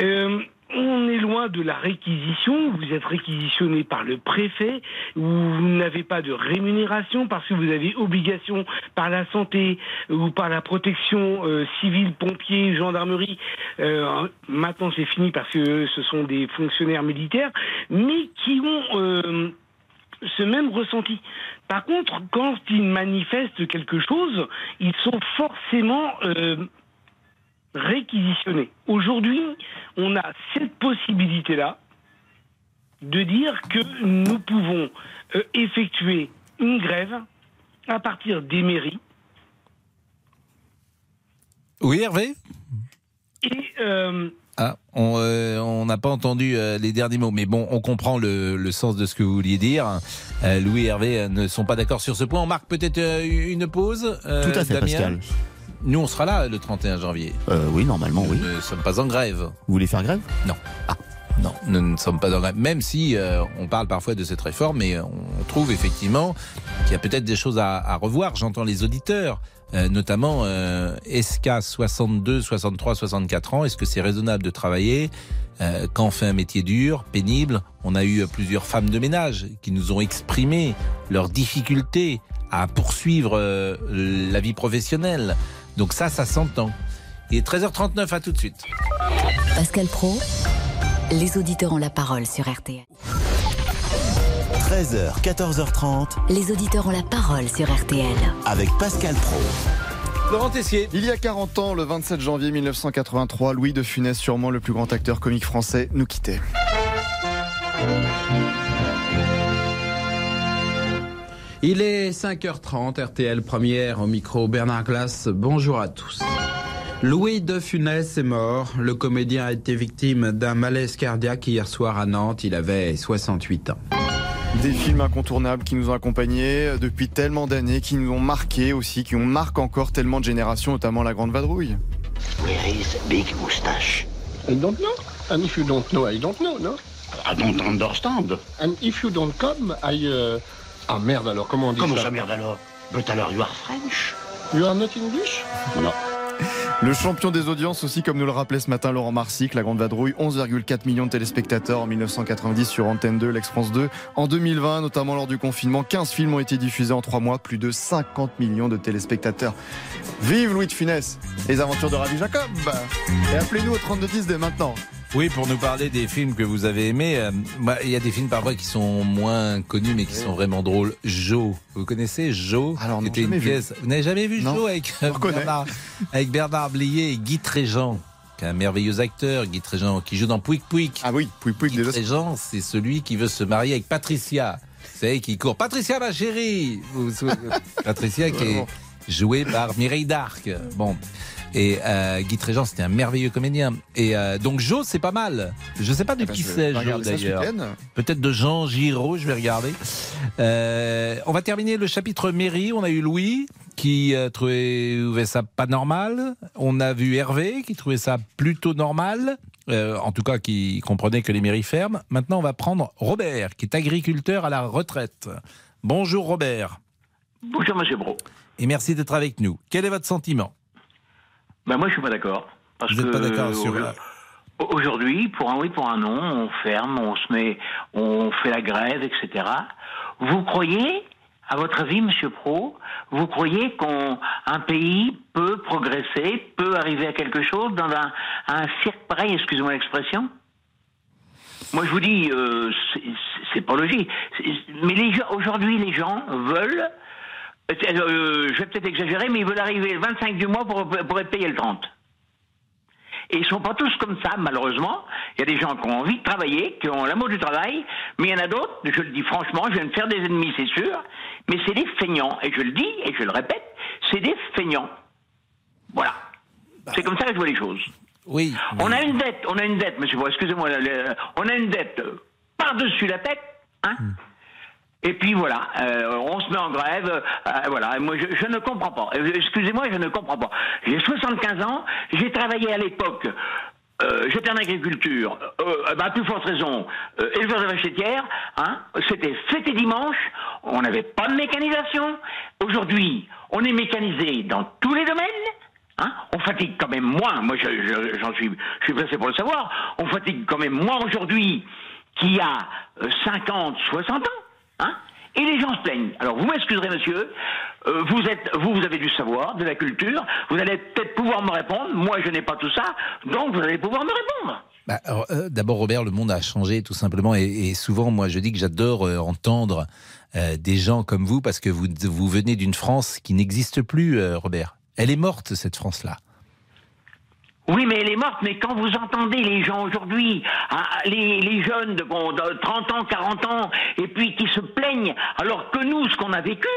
Euh, on est loin de la réquisition. Vous êtes réquisitionné par le préfet. Vous n'avez pas de rémunération parce que vous avez obligation par la santé ou par la protection euh, civile, pompiers, gendarmerie. Euh, maintenant, c'est fini parce que ce sont des fonctionnaires militaires, mais qui ont euh, ce même ressenti. Par contre, quand ils manifestent quelque chose, ils sont forcément réquisitionnés. Aujourd'hui, on a cette possibilité-là de dire que nous pouvons euh, effectuer une grève à partir des mairies Oui, Hervé? Et euh, Ah, on euh, on n'a pas entendu euh, les derniers mots, mais bon, on comprend le, le sens de ce que vous vouliez dire. Euh, Louis et Hervé euh, ne sont pas d'accord sur ce point. On marque peut-être euh, une pause. euh, Tout à fait, Damien? Pascal. Nous, on sera là le 31 janvier. Euh, oui, normalement, oui. Nous ne sommes pas en grève. Vous voulez faire grève? Non. Non, nous ne sommes pas en grève. Même si euh, on parle parfois de cette réforme, mais on trouve effectivement qu'il y a peut-être des choses à, à revoir. J'entends les auditeurs, euh, notamment euh, SK 62, 63, 64 ans. Est-ce que c'est raisonnable de travailler euh, quand on fait un métier dur, pénible? On a eu plusieurs femmes de ménage qui nous ont exprimé leurs difficultés à poursuivre euh, la vie professionnelle. Donc ça, ça s'entend. Il est 13h39, à tout de suite. Pascal Pro, les auditeurs ont la parole sur RTL. 13h, 14h30. Les auditeurs ont la parole sur RTL. Avec Pascal Pro. Laurent Tessier. Il y a 40 ans, le 27 janvier 1983, Louis de Funès, sûrement le plus grand acteur comique français, nous quittait. Il est 5h30, RTL première au micro Bernard Glass. Bonjour à tous. Louis de Funès est mort. Le comédien a été victime d'un malaise cardiaque hier soir à Nantes. Il avait 68 ans. Des films incontournables qui nous ont accompagnés depuis tellement d'années, qui nous ont marqué aussi, qui ont marqué encore tellement de générations, notamment La Grande Vadrouille. Where is Big Moustache? I don't know. And if you don't know, I don't know, no? I don't understand. And if you don't come, I... Uh... Ah merde alors, comment on dit Comment ça ça merde alors But alors you are French? You are not English? Non. Le champion des audiences aussi, comme nous le rappelait ce matin Laurent Marsic, La Grande Vadrouille, 11,4 millions de téléspectateurs en 1990 sur Antenne 2, l'Ex-France 2. En 2020, notamment lors du confinement, 15 films ont été diffusés en 3 mois, plus de 50 millions de téléspectateurs. Vive Louis de Funès Les aventures de Ravi Jacob Et appelez-nous au 3210 dès maintenant. Oui, pour nous parler des films que vous avez aimés, euh, bah, il y a des films parfois qui sont moins connus mais qui sont vraiment drôles. Joe, vous connaissez Joe? Alors, C'était une vu. pièce. Vous n'avez jamais vu Non, Joe avec euh. Bernard, avec Bernard Blier et Guy Tréjean qui est un merveilleux acteur, Guy Tréjean, qui joue dans Pouic Pouic. Ah oui, Pouic Pouic Guy Tréjean, c'est celui qui veut se marier avec Patricia. Vous savez, qui court. Patricia, ma chérie Vous vous [LAUGHS] Patricia qui est jouée par Mireille d'Arc. Bon. Et euh, Guy Tréjean, c'était un merveilleux comédien. Et euh, donc Joe, c'est pas mal. Je sais pas de Eh ben, qui c'est ce d'ailleurs. Peut-être de Jean Giraud, je vais regarder. Euh, on va terminer le chapitre mairie. On a eu Louis qui euh, trouvait, trouvait ça pas normal. On a vu Hervé qui trouvait ça plutôt normal. Euh, en tout cas, qui comprenait que les mairies ferment. Maintenant, on va prendre Robert, qui est agriculteur à la retraite. Bonjour Robert. Bonjour Monsieur Bro. Et merci d'être avec nous. Quel est votre sentiment? Ben moi je suis pas d'accord. Parce Vous n'êtes pas d'accord sur... euh, Aujourd'hui, pour un oui, pour un non, on ferme, on se met, on fait la grève, etc. Vous croyez, à votre avis, Monsieur Pro, vous croyez qu'un pays peut progresser, peut arriver à quelque chose dans un, un cirque pareil, excusez-moi l'expression? Moi, je vous dis, euh, c'est- pas logique. Mais aujourd'hui, les gens veulent, euh, je vais peut-être exagérer, mais ils veulent arriver le 25 du mois pour, pour être payé le 30. Et ils sont pas tous comme ça, malheureusement. Il y a des gens qui ont envie de travailler, qui ont l'amour du travail, mais il y en a d'autres, je le dis franchement, je viens de faire des ennemis, c'est sûr, mais c'est des feignants. Et je le dis, et je le répète, c'est des feignants. Voilà. C'est comme ça que je vois les choses. Oui. On a une dette, on a une dette, monsieur, Bois, excusez-moi, on a une dette euh, par-dessus la tête, hein Et puis voilà, euh, on se met en grève, euh, voilà. Moi, je, je ne comprends pas. Euh, Excusez-moi, je ne comprends pas. J'ai 75 ans, j'ai travaillé à l'époque. euh, J'étais en agriculture, euh, bah, plus forte raison, euh, éleveur de vaches hein, c'était fêté dimanche, on n'avait pas de mécanisation. Aujourd'hui, on est mécanisé dans tous les domaines, Hein on fatigue quand même moins. Moi, je- je- j'en suis, je suis pressé pour le savoir. On fatigue quand même moins aujourd'hui qu'il y a euh, 50, 60 ans. Hein et les gens se plaignent. Alors, vous m'excuserez, monsieur. euh, vous êtes, vous, vous avez du savoir, de la culture. Vous allez peut-être pouvoir me répondre. Moi, je n'ai pas tout ça. Donc, vous allez pouvoir me répondre. Bah, euh, D'abord, Robert, le monde a changé tout simplement. Et, souvent, moi, je dis que j'adore euh, entendre des gens comme vous parce que vous, vous venez d'une France qui n'existe plus, Robert. Elle est morte, cette France-là. Oui, mais elle est morte. Mais quand vous entendez les gens aujourd'hui, ah, les, les jeunes de, bon, de 30 ans, 40 ans, et puis qui se plaignent, alors que nous, ce qu'on a vécu,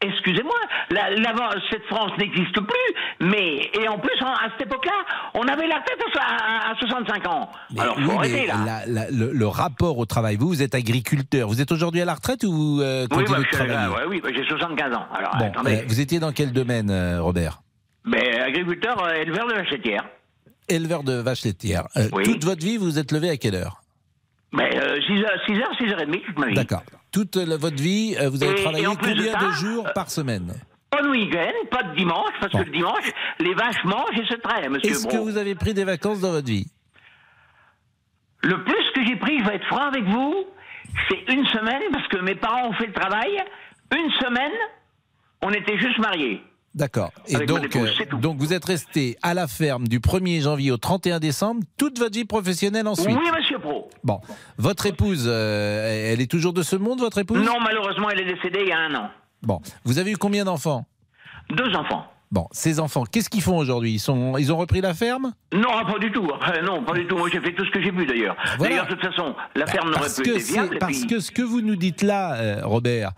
excusez-moi, la, la- cette France n'existe plus. Mais et en plus, en- à cette époque-là, on avait la tête à, à- à 65 ans. alors, faut Oui, arrêter mais là. la- la- le, le rapport au travail, vous, vous êtes agriculteur. Vous êtes aujourd'hui à la retraite ou vous euh, oui, continuez bah, de je suis là, travailler? ouais, oui, bah, j'ai 75 ans. Alors, Bon, attendez. euh, Vous étiez dans quel domaine, euh, Robert? Mais agriculteur, euh, éleveur de vaches laitières. Éleveur de vaches laitières. Euh, Oui. Toute votre vie, vous vous êtes levé à quelle heure? Mais 6 heures, 6 heures, 6 heures et demie toute ma vie. D'accord. Toute la- votre vie, euh, vous avez Et- et travaillé de combien ça, de jours par semaine? Pas de week-end, pas de dimanche, parce que le dimanche, les vaches mangent et se traient, monsieur Est-ce que vous avez pris des vacances dans votre vie? Le plus que j'ai pris, je vais être franc avec vous, c'est une semaine, parce que mes parents ont fait le travail. Une semaine, on était juste mariés. D'accord. Et Avec donc, euh, donc vous êtes resté à la ferme du 1er janvier au 31 décembre, toute votre vie professionnelle ensuite. Oui, monsieur Pro. Bon, votre épouse, euh, elle est toujours de ce monde, votre épouse? Non, malheureusement, elle est décédée il y a un an. Bon, vous avez eu combien d'enfants? Deux enfants. Bon, ces enfants, qu'est-ce qu'ils font aujourd'hui? Ils, sont, ils ont repris la ferme? Non, pas du tout. Après, non, pas du tout. Moi, j'ai fait tout ce que j'ai pu, d'ailleurs. voilà. D'ailleurs, de toute façon, la ferme n'aurait Parce plus été viable. parce puis- que ce que vous nous dites là, euh, Robert,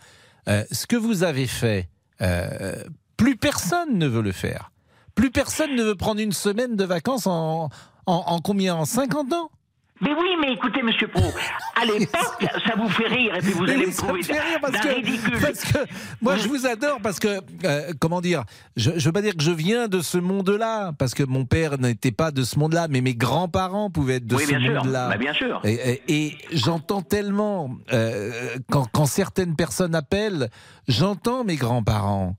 euh, ce que vous avez fait, euh, plus personne ne veut le faire. Plus personne ne veut prendre une semaine de vacances en, en, en combien En 50 ans? Mais oui, mais écoutez, monsieur Pro, à [LAUGHS] l'époque, ça vous fait rire, et puis vous Mais allez oui, me ça trouver me fait rire parce que, ridicule. parce que moi je vous adore parce que euh, comment dire je, je veux pas dire que je viens de ce monde-là parce que mon père n'était pas de ce monde-là mais mes grands-parents pouvaient être de Oui, ce monde-là. Bah, bien sûr. Et, et- et j'entends tellement euh, quand, quand certaines personnes appellent, j'entends mes grands-parents.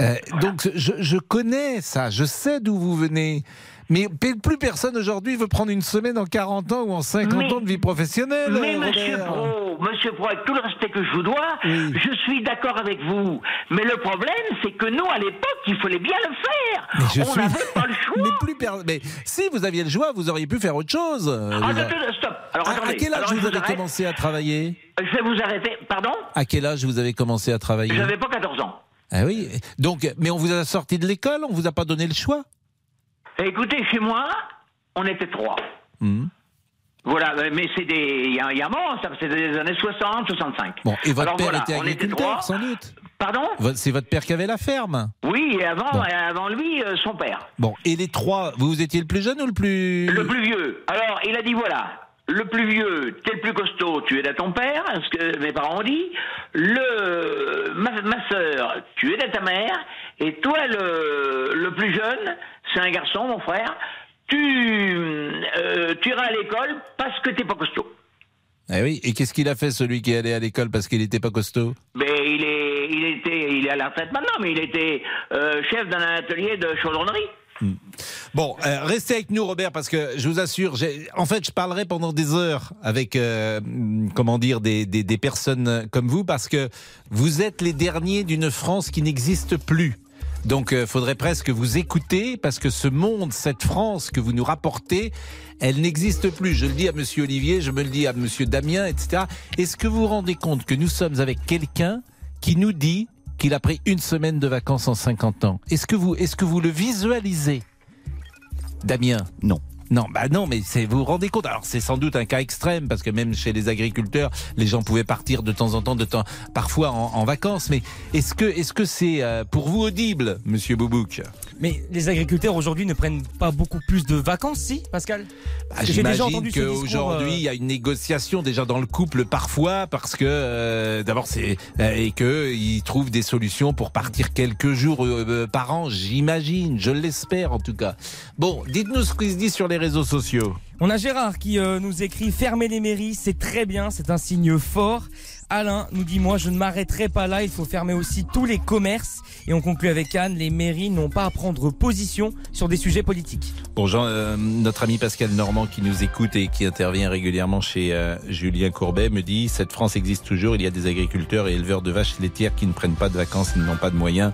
Euh, donc je, je connais ça, je sais d'où vous venez. Mais plus personne aujourd'hui veut prendre une semaine en 40 ans ou en 50 Mais- ans de vie professionnelle. Mais monsieur. Pro, monsieur Pro, avec tout le respect que je vous dois, je suis d'accord avec vous. Mais le problème, c'est que nous, à l'époque, il fallait bien le faire. Mais je On suis- n'avait pas le [LAUGHS] choix. Mais plus per- mais si vous aviez le choix, vous auriez pu faire autre chose. Euh, Ah, vous- attendez, stop. Alors, à, quel âge Alors, vous avez commencé à travailler? Je vais vous arrêter. Pardon? À quel âge vous avez commencé à travailler? J'avais pas 14 ans. Ah oui. Donc, mais on vous a sorti de l'école, on vous a pas donné le choix. Écoutez, chez moi, on était trois. Hmm. Voilà, mais c'est des. Il y a, il y a un moment, ça, c'est des années 60, 65. Bon, et votre Alors père voilà, était agriculteur, sans doute. Pardon? C'est votre père qui avait la ferme. Oui, et avant, Bon. et avant lui, euh, son père. Bon, et les trois, vous, vous étiez le plus jeune ou le plus Le plus vieux. Alors, il a dit voilà, le plus vieux, t'es le plus costaud, tu aides à ton père, ce que mes parents ont dit. Le ma, ma sœur, tu aides à ta mère. Et toi, le, le plus jeune, c'est un garçon, mon frère. Tu, euh, tu iras à l'école parce que t'es pas costaud. Ah oui. Et qu'est-ce qu'il a fait celui qui allait à l'école parce qu'il n'était pas costaud? Mais il est, il était, il est à la retraite maintenant, mais il était euh, chef d'un atelier de chaudronnerie. Bon, euh, restez avec nous, Robert, parce que je vous assure, en fait, je parlerai pendant des heures avec, euh, comment dire, des, des- des personnes comme vous, parce que vous êtes les derniers d'une France qui n'existe plus. Donc, il faudrait presque vous écouter, parce que ce monde, cette France que vous nous rapportez, elle n'existe plus. Je le dis à Monsieur Olivier, je me le dis à Monsieur Damien, etc. Est-ce que vous vous rendez compte que nous sommes avec quelqu'un qui nous dit qu'il a pris une semaine de vacances en 50 ans Est-ce que vous, est-ce que vous le visualisez Damien? Non. Non, bah non, mais c'est vous vous rendez compte. Alors c'est sans doute un cas extrême parce que même chez les agriculteurs, les gens pouvaient partir de temps en temps, de temps, parfois en, en vacances. Mais est-ce que est-ce que c'est euh, pour vous audible, Monsieur Boubouk? Mais les agriculteurs aujourd'hui ne prennent pas beaucoup plus de vacances, si, Pascal? Bah, J'imagine qu'aujourd'hui, euh, il y a une négociation déjà dans le couple parfois parce que euh, d'abord c'est euh, et que ils trouvent des solutions pour partir quelques jours euh, par an. J'imagine, je l'espère en tout cas. Bon, dites-nous ce qui se dit sur les réseaux sociaux. On a Gérard qui euh, nous écrit Fermer les mairies, c'est très bien, c'est un signe fort. Alain nous dit Moi, je ne m'arrêterai pas là, il faut fermer aussi tous les commerces. Et on conclut avec Anne Les mairies n'ont pas à prendre position sur des sujets politiques. Bon, Jean, euh, notre ami Pascal Normand qui nous écoute et qui intervient régulièrement chez euh, Julien Courbet me dit cette France existe toujours. Il y a des agriculteurs et éleveurs de vaches laitières qui ne prennent pas de vacances, ils n'ont pas de moyens.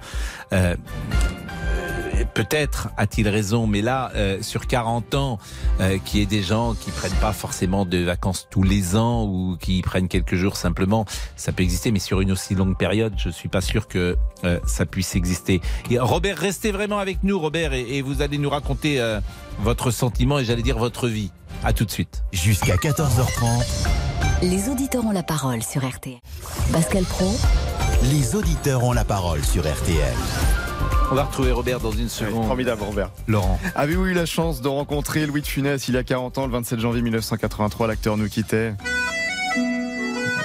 Peut-être a-t-il raison, mais là, euh, sur 40 ans, euh, qu'il y ait des gens qui prennent pas forcément de vacances tous les ans ou qui prennent quelques jours simplement, ça peut exister, mais sur une aussi longue période, je suis pas sûr que euh, ça puisse exister. Et Robert, restez vraiment avec nous, Robert, et, et vous allez nous raconter euh, votre sentiment et j'allais dire votre vie. À tout de suite. Jusqu'à 14h30, Les auditeurs ont la parole sur RTL. Pascal Pro, les auditeurs ont la parole sur RTL. On va retrouver Robert dans une seconde. Formidable, Robert. Laurent. Avez-vous eu la chance de rencontrer Louis de Funès il y a 40 ans, le 27 janvier 1983, l'acteur nous quittait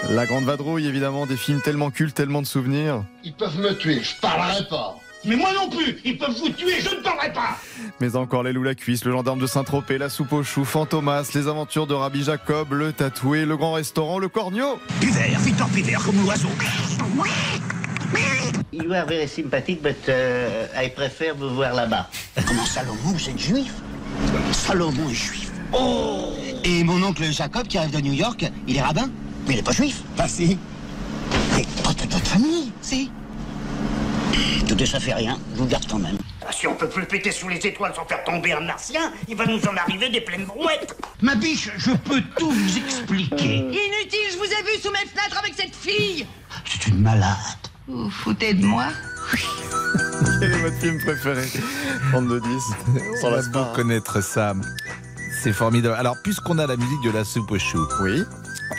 La Grande Vadrouille, évidemment, des films tellement cultes, tellement de souvenirs. Ils peuvent me tuer, je parlerai pas. Mais moi non plus, ils peuvent vous tuer, je ne parlerai pas. Mais encore les loups la cuisse, le gendarme de Saint-Tropez, la soupe aux choux, Fantomas, les aventures de Rabbi Jacob, le tatoué, le grand restaurant, le corneau. Pivert, vite en pivert comme l'oiseau. You are very sympathetic, but uh, I prefer vous voir là-bas. Comment Salomon, vous êtes juif? Salomon est juif. Oh Et mon oncle Jacob qui arrive de New York, il est rabbin Mais il n'est pas juif. Bah si. Mais pas de notre famille, si. De Écoutez, ça fait rien, je vous garde quand même. Ah, Si on peut plus péter sous les étoiles sans faire tomber un martien, il va nous en arriver des pleines brouettes. Ma biche, je peux tout vous expliquer. Inutile, je vous ai vu sous mes fenêtres avec cette fille C'est une malade. Vous foutez de moi [LAUGHS] Quel est votre film préféré 32-10. On va beau connaître ça. C'est formidable. Alors, puisqu'on a la musique de la soupe aux choux. Oui.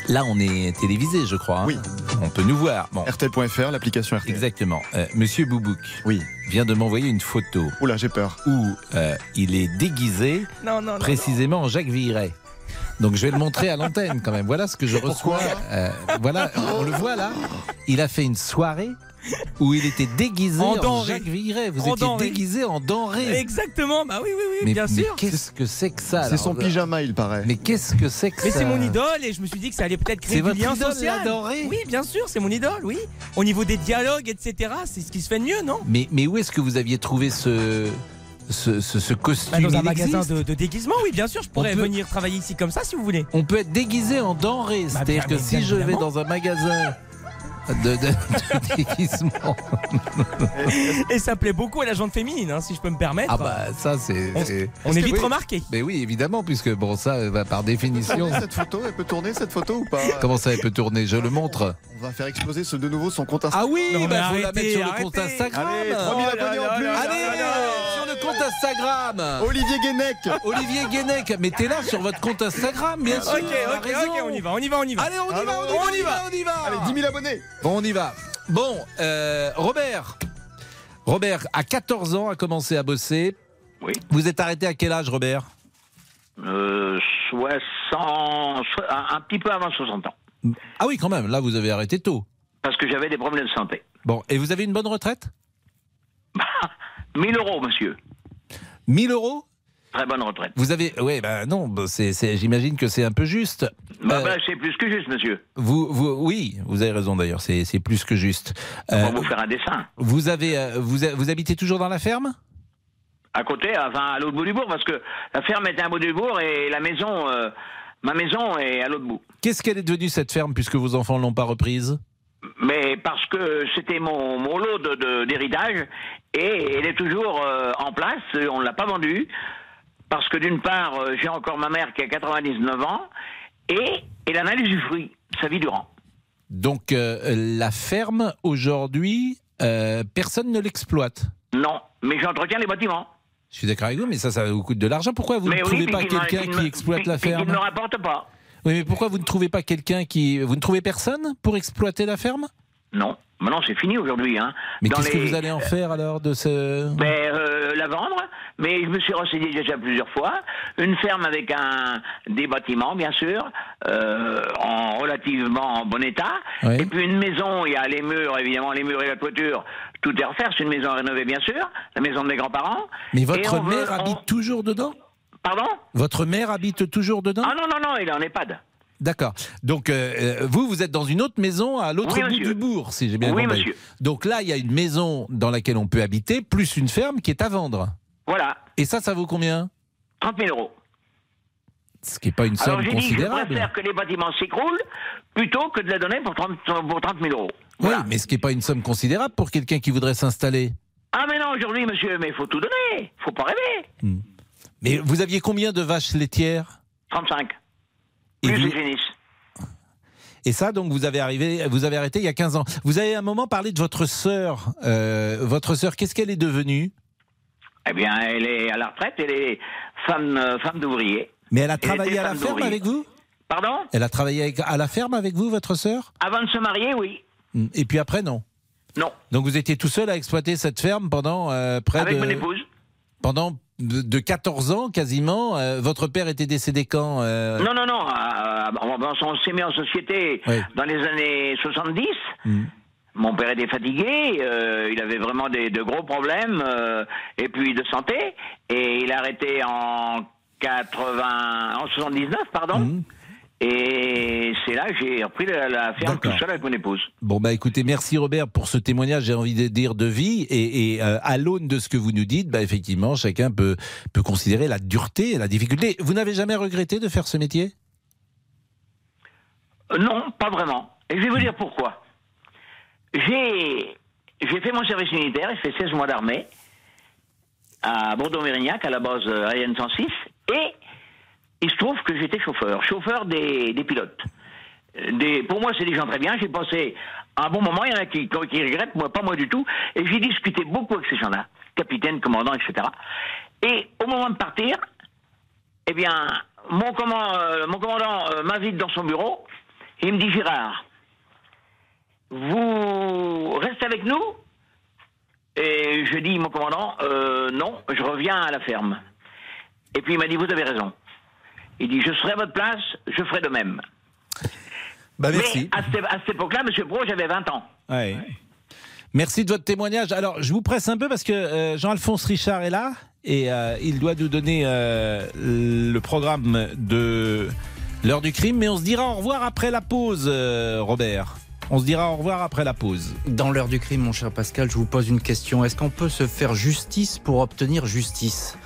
Là, on est télévisé, je crois. Oui. On peut nous voir. Bon. RTL.fr, l'application RTL. Exactement. Euh, Monsieur Boubouk. Oui. Vient de m'envoyer une photo. Oula, j'ai peur. Où euh, il est déguisé Non, non, non, précisément en Jacques Villeray. Donc je vais le montrer à l'antenne quand même. Voilà ce que je reçois. Euh, voilà, on le voit là. Il a fait une soirée où il était déguisé En en, denrées. Jacques Villeray. Vous En étiez déguisé en denrées. Exactement, bah oui, oui, oui, Mais, bien mais sûr. qu'est-ce que c'est que ça C'est son pyjama, il paraît. Mais qu'est-ce que c'est que Mais ça c'est mon idole et je me suis dit que ça allait peut-être créer C'est du votre lien idole, social. la denrée Oui, bien sûr, c'est mon idole, oui. Au niveau des dialogues, etc., c'est ce qui se fait de mieux, non? Mais, mais où est-ce que vous aviez trouvé ce, ce, ce, ce costume Bah, Dans un Il magasin de, de déguisement, oui, bien sûr, je pourrais peut- venir travailler ici comme ça si vous voulez. On peut être déguisé en denrées. Bah, C'est-à-dire que si je vais dans un magasin de, de- de [LAUGHS] déguisement. [LAUGHS] Et ça plaît beaucoup à la gente féminine, hein, si je peux me permettre. Ah bah ça c'est. On- c'est- on est vite Oui. remarqué. Mais oui, évidemment, puisque bon ça, va par définition. Cette photo, elle peut tourner cette photo ou pas? Comment ça, elle peut tourner? Je le montre. On va faire exploser ce, de nouveau son compte Instagram. Ah oui, Non, bah, faut la mettre sur le compte Instagram. Allez, 3000 abonnés en plus. Allez, compte Instagram. Olivier Guénec. Olivier Guénec, mettez-la sur votre compte Instagram, bien sûr. Ok, on a ok, raison. ok, on y va, on y va, on y va. Allez, on y va, on y va, on y va. on y va. Allez, 10 000 abonnés. Bon, on y va. Bon, euh, Robert. Robert, à 14 ans, a commencé à bosser. Oui. Vous êtes arrêté à quel âge, Robert? Euh, 60, so- un un petit peu avant 60 ans. Ah oui, quand même. Là, vous avez arrêté tôt. Parce que j'avais des problèmes de santé. Bon, et vous avez une bonne retraite? 1000 euros, monsieur. 1000 euros Très bonne retraite. Vous avez. Oui, bah non, bah, c'est, j'imagine que c'est un peu juste. Bah, Euh, bah, c'est plus que juste, monsieur. vous, vous, oui, vous avez raison d'ailleurs, c'est, plus que juste. On Euh, va vous faire un dessin. vous, avez, euh, vous, vous habitez toujours dans la ferme? À côté, enfin, à l'autre bout du bourg, parce que la ferme était à un bout du bourg et la maison, euh, ma maison est à l'autre bout. Qu'est-ce qu'elle est devenue cette ferme puisque vos enfants ne l'ont pas reprise? Mais parce que c'était mon, mon lot de- de- d'héritage et elle est toujours euh, en place, euh, on ne l'a pas vendue. Parce que d'une part, euh, j'ai encore ma mère qui a 99 ans et elle en a les fruits sa vie durant. Donc euh, la ferme aujourd'hui, euh, personne ne l'exploite. Non, mais j'entretiens les bâtiments. Je suis d'accord avec vous, mais ça, ça vous coûte de l'argent. Pourquoi vous mais ne oui, trouvez pas quelqu'un qui exploite puis- la ferme ne me rapporte pas. Oui, mais pourquoi vous ne trouvez pas quelqu'un qui... Vous ne trouvez personne pour exploiter la ferme? Non, maintenant c'est fini aujourd'hui. Hein. Mais qu'est-ce que vous allez en faire alors de ce... Ben, euh, la vendre, mais je me suis renseigné déjà plusieurs fois. Une ferme avec un, des bâtiments, bien sûr, euh, en relativement bon état. Oui. Et puis une maison, il y a les murs, évidemment, les murs et la toiture. Tout est refaire, c'est une maison rénovée, bien sûr. La maison de mes grands-parents. Mais votre veut- mère on- habite toujours dedans? Pardon? Votre mère habite toujours dedans? Ah non, non, non, il est en EHPAD. D'accord. Donc euh, euh, vous, vous êtes dans une autre maison à l'autre Oui, bout monsieur. du bourg, si j'ai bien Oui, compris. monsieur. Donc là, il y a une maison dans laquelle on peut habiter, plus une ferme qui est à vendre. Voilà, Et ça, ça vaut combien? 30 000 euros. Ce qui n'est pas une Alors somme j'ai dit, je considérable. préfère que les bâtiments s'écroulent plutôt que de la donner pour 30, pour 30 000 euros. Oui, mais ce qui n'est pas une somme considérable pour quelqu'un qui voudrait s'installer. Ah mais non, aujourd'hui, monsieur, mais il faut tout donner. faut pas rêver. Mais vous aviez combien de vaches laitières? 35. Et, Plus et ça, donc, vous avez, arrivé, vous avez arrêté il y a 15 ans. Vous avez à un moment parlé de votre sœur. Euh, votre sœur, qu'est-ce qu'elle est devenue? Eh bien, elle est à la retraite, elle est femme, euh, femme d'ouvrier. Mais elle a travaillé à la ferme avec vous? Pardon? Elle a travaillé avec- à la ferme avec vous, votre sœur? Avant de se marier, oui. Et puis après, non? Non. Donc vous étiez tout seul à exploiter cette ferme pendant euh, près Avec de... mon épouse. Pendant de, de 14 ans quasiment. Euh, votre père était décédé quand euh, Non, non, non. euh, on, on s'est mis en société Oui. dans les années 70. Hmm. Mon père était fatigué, il avait vraiment des, de gros problèmes, et puis de santé, et il a arrêté en 80, en 79, pardon. Hmm. Et c'est là que j'ai repris la, la ferme tout seul avec mon épouse. Bon bah écoutez, merci Robert pour ce témoignage, j'ai envie de dire de vie et, et, euh, à l'aune de ce que vous nous dites, bah effectivement chacun peut peut considérer la dureté et la difficulté. Vous n'avez jamais regretté de faire ce métier? Euh, non, pas vraiment. Et je vais vous dire pourquoi. J'ai j'ai fait mon service militaire, j'ai fait 16 mois d'armée à Bordeaux-Mérignac, à la base euh, aérienne 106, et il se trouve que j'étais chauffeur, chauffeur des, pilotes. Euh, pour moi, c'est des gens très bien. J'ai passé un bon moment. Il y en a qui, qui regrettent, moi, pas moi du tout. Et j'ai discuté beaucoup avec ces gens-là, capitaine, commandant, etc. Et au moment de partir, eh bien, mon, euh, mon commandant euh, m'invite dans son bureau. Et il me dit Gérard, vous restez avec nous? Et je dis, mon commandant, non, je reviens à la ferme. Et puis il m'a dit, vous avez raison. Il dit, je serai à votre place, je ferai de même. Bah, merci. Mais à cette, à cette époque-là, Monsieur Pro, j'avais 20 ans. Ouais. Merci de votre témoignage. Alors, je vous presse un peu parce que euh, Jean-Alphonse Richard est là et euh, il doit nous donner euh, le programme de l'heure du crime. Mais on se dira au revoir après la pause, euh, Robert. On se dira au revoir après la pause. Dans l'heure du crime, mon cher Pascal, je vous pose une question. Est-ce qu'on peut se faire justice pour obtenir justice?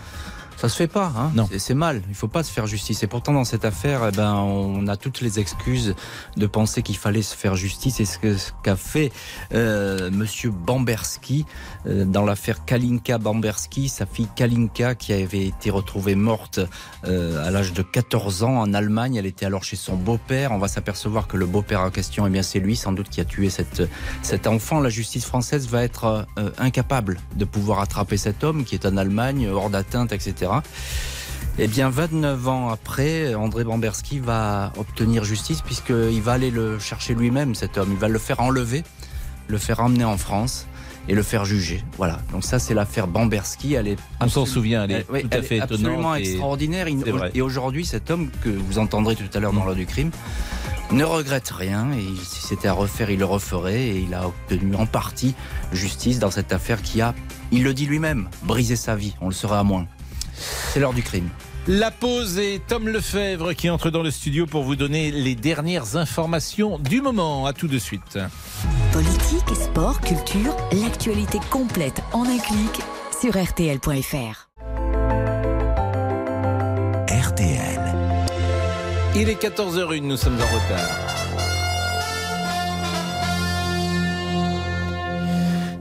Ça se fait pas, hein Non. C'est- mal. Il faut pas se faire justice. Et pourtant, dans cette affaire, eh ben, on a toutes les excuses de penser qu'il fallait se faire justice. Et ce que- ce qu'a fait euh, Monsieur Bamberski euh, dans l'affaire Kalinka Bamberski, sa fille Kalinka, qui avait été retrouvée morte euh, à l'âge de 14 ans en Allemagne. Elle était alors chez son beau-père. On va s'apercevoir que le beau-père en question, eh bien, c'est lui, sans doute, qui a tué cette, cet enfant. La justice française va être euh, incapable de pouvoir attraper cet homme qui est en Allemagne, hors d'atteinte, etc. Eh bien, 29 ans après, André Bamberski va obtenir justice puisqu'il va aller le chercher lui-même, cet homme. Il va le faire enlever, le faire emmener en France et le faire juger. Voilà. Donc ça, c'est l'affaire Bamberski. Elle est On s'en souvient, elle est oui, tout à fait est étonnante absolument et- extraordinaire. Vrai. Et aujourd'hui, cet homme que vous entendrez tout à l'heure dans l'heure du crime ne regrette rien et si c'était à refaire, il le referait et il a obtenu en partie justice dans cette affaire qui a, il le dit lui-même, brisé sa vie. On le sera à moins. C'est l'heure du crime. La pause et Tom Lefebvre qui entre dans le studio pour vous donner les dernières informations du moment. À tout de suite. Politique, sport, culture, l'actualité complète en un clic sur rtl.fr. RTL. Il est 14h01, nous sommes en retard.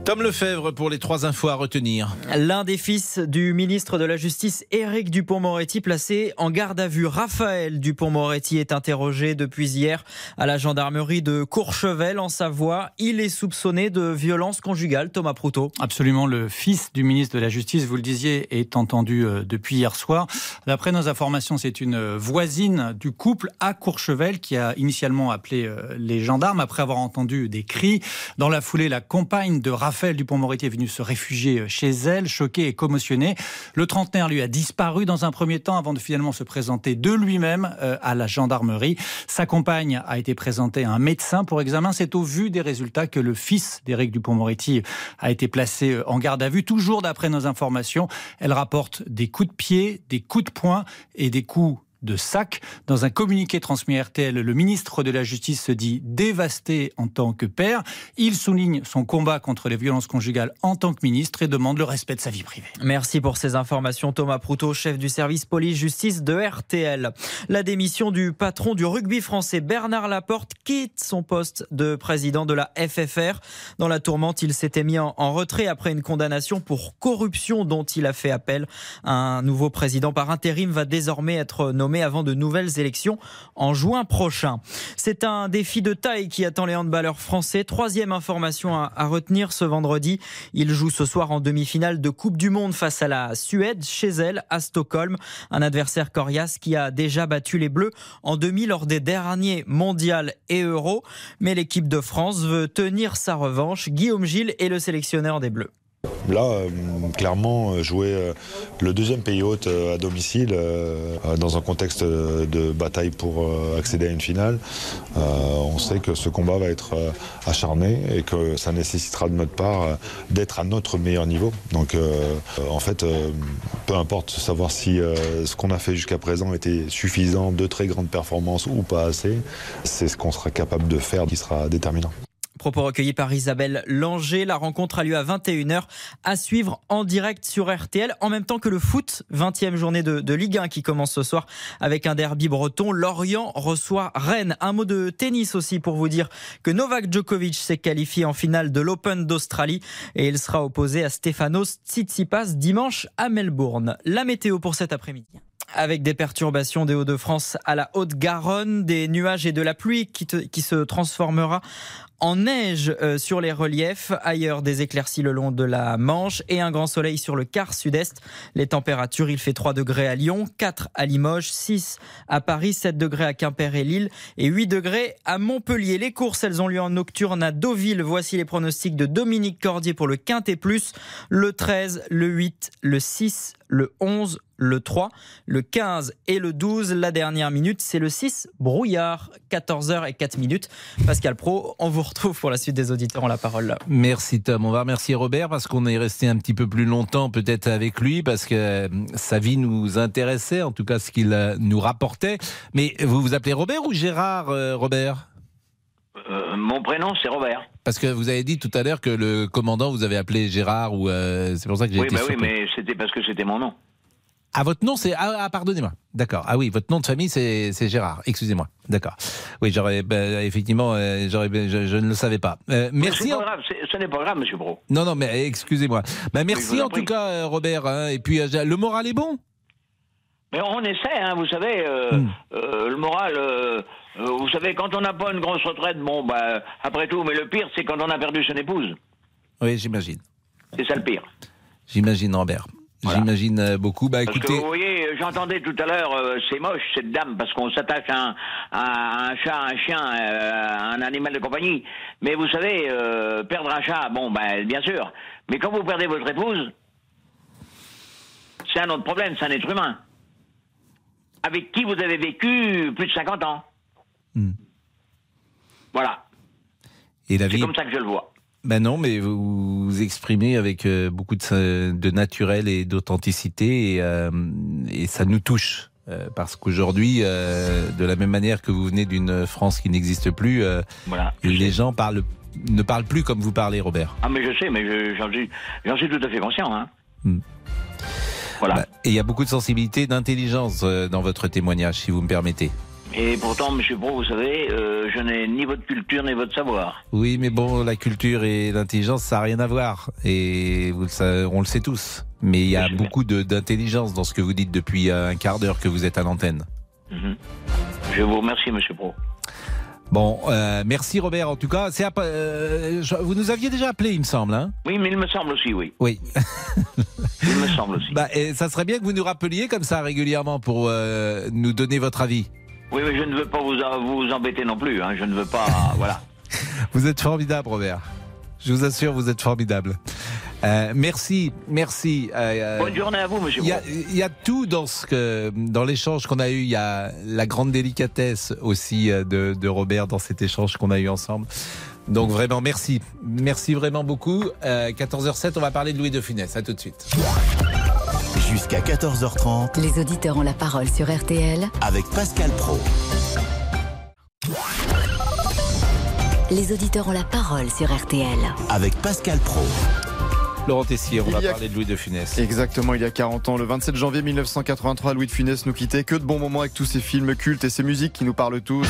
Tom Lefebvre pour les trois infos à retenir. L'un des fils du ministre de la Justice, Éric Dupont-Moretti, placé en garde à vue. Raphaël Dupont-Moretti est interrogé depuis hier à la gendarmerie de Courchevel, en Savoie. Il est soupçonné de violence conjugale. Thomas Proutot. Absolument, le fils du ministre de la Justice, vous le disiez, est entendu euh, depuis hier soir. D'après nos informations, c'est une voisine du couple à Courchevel qui a initialement appelé euh, les gendarmes après avoir entendu des cris. Dans la foulée, la compagne de Raphaël Dupont-Moretti est venue se réfugier euh, chez elle, choquée et commotionnée. Le trentenaire, lui, a disparu dans un premier temps avant de finalement se présenter de lui-même euh, à la gendarmerie. Sa compagne a été présentée à un médecin pour examen. C'est au vu des résultats que le fils d'Éric Dupont-Moretti a été placé euh, en garde à vue. Toujours d'après nos informations, elle rapporte des coups de pied, des coups de poing et des coups de sac. Dans un communiqué transmis à RTL, le ministre de la Justice se dit dévasté en tant que père. Il souligne son combat contre les violences conjugales en tant que ministre et demande le respect de sa vie privée. Merci pour ces informations, Thomas Proutot, chef du service police-justice de RTL. La démission du patron du rugby français, Bernard Laporte, quitte son poste de président de la FFR. Dans la tourmente, il s'était mis en retrait après une condamnation pour corruption dont il a fait appel. Un nouveau président par intérim va désormais être nommé avant de nouvelles élections en juin prochain. C'est un défi de taille qui attend les handballeurs français. Troisième information à, retenir ce vendredi. Ils jouent ce soir en demi-finale de Coupe du Monde face à la Suède, chez elle, à Stockholm. Un adversaire coriace qui a déjà battu les Bleus en demi lors des derniers mondial et euro. Mais l'équipe de France veut tenir sa revanche. Guillaume Gilles est le sélectionneur des Bleus. Là, euh, clairement, euh, jouer euh, le deuxième pays hôte à domicile, dans un contexte de bataille pour accéder à une finale, on sait que ce combat va être acharné et que ça nécessitera de notre part d'être à notre meilleur niveau. Donc, en fait, peu importe savoir si ce qu'on a fait jusqu'à présent était suffisant, de très grandes performances ou pas assez, c'est ce qu'on sera capable de faire qui sera déterminant. Propos recueillis par Isabelle Langer. La rencontre a lieu à 21h à suivre en direct sur RTL en même temps que le foot. 20e journée de, Ligue 1 qui commence ce soir avec un derby breton. Lorient reçoit Rennes. Un mot de tennis aussi pour vous dire que Novak Djokovic s'est qualifié en finale de l'Open d'Australie et il sera opposé à Stefanos Tsitsipas dimanche à Melbourne. La météo pour cet après-midi avec des perturbations des Hauts-de-France à la Haute-Garonne, des nuages et de la pluie qui, se transformera en neige euh, sur les reliefs, ailleurs des éclaircies le long de la Manche et un grand soleil sur le quart sud-est. Les températures, il fait 3 degrés à Lyon, 4 à Limoges, 6 à Paris, 7 degrés à Quimper et Lille et 8 degrés à Montpellier. Les courses, elles ont lieu en nocturne à Deauville. Voici les pronostics de Dominique Cordier pour le Quintet Plus, le 13, le 8, le 6, le 11, le 3, le 15 et le 12. La dernière minute, c'est le 6, brouillard, 14h et 4 minutes. Pascal Pro, on vous retrouve pour la suite des auditeurs en la parole. Merci Tom. On va remercier Robert parce qu'on est resté un petit peu plus longtemps peut-être avec lui parce que euh, sa vie nous intéressait, en tout cas ce qu'il euh, nous rapportait. Mais vous vous appelez Robert ou Gérard, euh, Robert? Euh, mon prénom, c'est Robert. Parce que vous avez dit tout à l'heure que le commandant vous avait appelé Gérard ou euh, c'est pour ça que j'ai Oui, été bah oui, mais c'était parce que c'était mon nom. Ah, votre nom, c'est. Ah, ah, pardonnez-moi. D'accord. Ah oui, votre nom de famille, c'est Gérard. Excusez-moi. D'accord. Oui, j'aurais. ben, effectivement, euh, j'aurais, je, je ne le savais pas. Euh, merci. en- pas grave, ce n'est pas grave, monsieur Bro. Non, non, mais excusez-moi. Je merci en tout cas, Robert. hein. Et puis, le moral est bon? Mais on essaie, hein, vous savez, euh, Hmm. euh, le moral, euh, euh, vous savez, quand on n'a pas une grosse retraite, bon, bah, après tout, mais le pire, c'est quand on a perdu son épouse. Oui, j'imagine. C'est ça le pire. J'imagine, Robert. J'imagine euh, beaucoup. Bah, Parce que écoutez. vous voyez, j'entendais tout à l'heure, euh, c'est moche cette dame, parce qu'on s'attache à un, à un chat, un chien, euh, à un animal de compagnie. Mais vous savez, euh, perdre un chat, bon, ben, bien sûr. Mais quand vous perdez votre épouse, c'est un autre problème, c'est un être humain. Avec qui vous avez vécu plus de 50 ans. Hmm. Voilà. Et la C'est vie. comme ça que je le vois. Ben non, mais vous vous exprimez avec euh, beaucoup de, de naturel et d'authenticité et, euh, et ça nous touche. Euh, parce qu'aujourd'hui, euh, de la même manière que vous venez d'une France qui n'existe plus, Voilà. les gens parlent, ne parlent plus comme vous parlez, Robert. Ah, mais je sais, mais je- j'en suis, tout à fait conscient. Hein. Voilà. Bah, et il y a beaucoup de sensibilité, d'intelligence dans votre témoignage, si vous me permettez. Et pourtant, monsieur Pro, vous savez, euh, je n'ai ni votre culture ni votre savoir. Oui, mais bon, la culture et l'intelligence, ça n'a rien à voir. Et vous le savez, on le sait tous. Mais il y a beaucoup de- d'intelligence dans ce que vous dites depuis euh, un quart d'heure que vous êtes à l'antenne. Mhm. Je vous remercie, monsieur Pro. Bon, euh, merci Robert. En tout cas, c'est euh, vous nous aviez déjà appelé, il me semble. Hein? Oui, mais il me semble aussi, oui. oui. [LAUGHS] Il me semble aussi. Bah, et ça serait bien que vous nous rappeliez comme ça régulièrement pour euh, nous donner votre avis. Oui, mais je ne veux pas vous, vous embêter non plus. Hein. Je ne veux pas. [LAUGHS] voilà. Vous êtes formidable, Robert. Je vous assure, vous êtes formidable. Euh, merci, merci. Euh, Bonne journée à vous, monsieur Il y, a, y tout dans ce que, dans l'échange qu'on a eu. Il y a la grande délicatesse aussi euh, de, de Robert dans cet échange qu'on a eu ensemble. Donc vraiment, merci, merci vraiment beaucoup. Euh, 14h07, on va parler de Louis de Funès. À tout de suite. Jusqu'à 14h30 Les auditeurs ont la parole sur RTL avec Pascal Pro. Les auditeurs ont la parole sur RTL. Avec Pascal Pro. Laurent Tessier, on va a- parler de Louis de Funès. Exactement, il y a 40 ans, le 27 janvier 1983, Louis de Funès nous quittait. Que de bons moments avec tous ces films cultes et ces musiques qui nous parlent tous.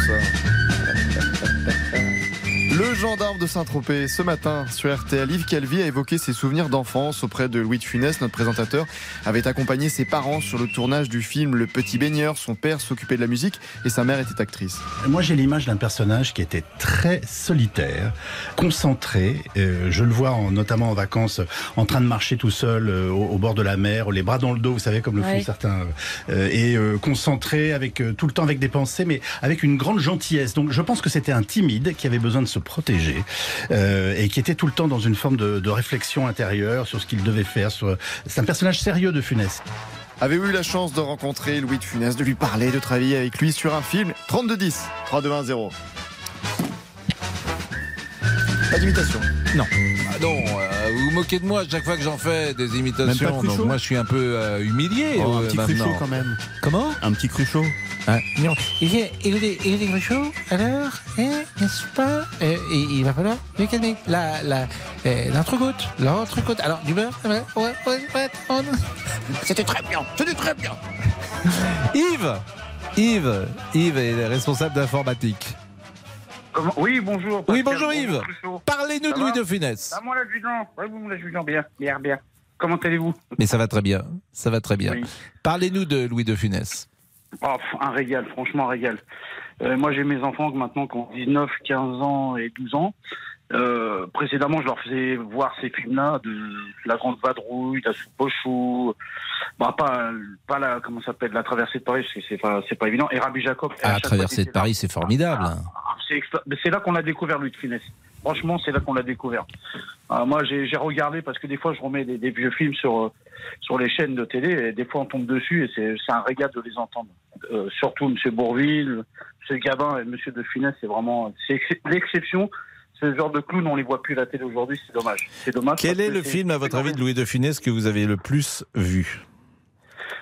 Le gendarme de Saint-Tropez, ce matin sur RTL, Yves Calvi a évoqué ses souvenirs d'enfance auprès de Louis de Funès. Notre présentateur avait accompagné ses parents sur le tournage du film Le Petit Baigneur. Son père s'occupait de la musique et sa mère était actrice. Moi, j'ai l'image d'un personnage qui était très solitaire, concentré. Euh, je le vois en- notamment en vacances, en train de marcher tout seul euh, au, au bord de la mer, les bras dans le dos, vous savez, comme le Ouais. font certains, euh, et concentré avec tout le temps avec des pensées, mais avec une grande gentillesse. Donc, je pense que c'était un timide qui avait besoin de se protéger euh, et qui était tout le temps dans une forme de, réflexion intérieure sur ce qu'il devait faire. C'est un personnage sérieux de Funès. Avez-vous eu la chance de rencontrer Louis de Funès, de lui parler, de travailler avec lui sur un film? 3210 3210. Pas d'imitation. Non. Ah non, euh, vous vous moquez de moi à chaque fois que j'en fais des Même pas imitations. Donc moi, je suis un peu euh, humilié. Oh, un euh, petit maintenant. cruchot quand même. Comment Un petit cruchot. Ah, non. Écoutez, écoutez, écoutez, Cruchot, alors, hein, n'est-ce pas euh, et, Il va falloir me calmer. La, la, euh, l'entrecôte, l'entrecôte. Alors, du beurre, ouais, ouais, ouais, ouais, on- [LAUGHS] C'était très bien, c'était très bien. [LAUGHS] Yves Yves Yves est responsable d'informatique. Comment- Oui, bonjour. Oui, bonjour Yves. Parlez-nous de Louis de Funès. Ah, moi, l'adjudant. Oui, vous, l'adjudant, bien, bien, bien. Comment allez-vous? Mais ça va très bien, ça va très bien. Oui. Parlez-nous de Louis de Funès. Oh, un régal, franchement, un régal. Euh, moi, j'ai mes enfants maintenant qui ont 19, 15 ans et 12 ans. Euh, précédemment, je leur faisais voir ces films-là, de La Grande Vadrouille, La Soupe aux choux, bah, pas, pas la, comment s'appelle, La Traversée de Paris, parce que c'est pas, c'est pas évident, et Rabbi Jacob. Chaque fois, traverser de. Paris, c'est formidable. Ah, c'est mais c'est là qu'on a découvert Louis de Funès. Franchement, c'est là qu'on l'a découvert. Moi, j'ai regardé parce que des fois, je remets des, des vieux films sur euh, sur les chaînes de télé et des fois, on tombe dessus et c'est un régal de les entendre. Euh, surtout Monsieur Bourville, Monsieur Gabin et Monsieur de Funès, c'est vraiment c'est l'exception. Ce genre de clown, on les voit plus à la télé aujourd'hui, c'est dommage. C'est dommage. Quel est le film, à votre avis, de Louis de Funès que vous avez le plus vu?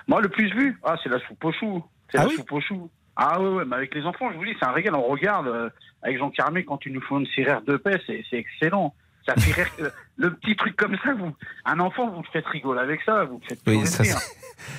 Moi, le plus vu, ah, c'est la soupe aux choux. C'est Ah la oui soupe aux choux. Ah ouais, ouais, mais avec les enfants, je vous dis, c'est un régal. On regarde euh, avec Jean Carmé quand ils nous font une sirère de paix, c'est excellent. Ça fait rire. le petit truc comme ça, vous, un enfant, vous le faites rigoler avec ça, vous le faites Oui, ça.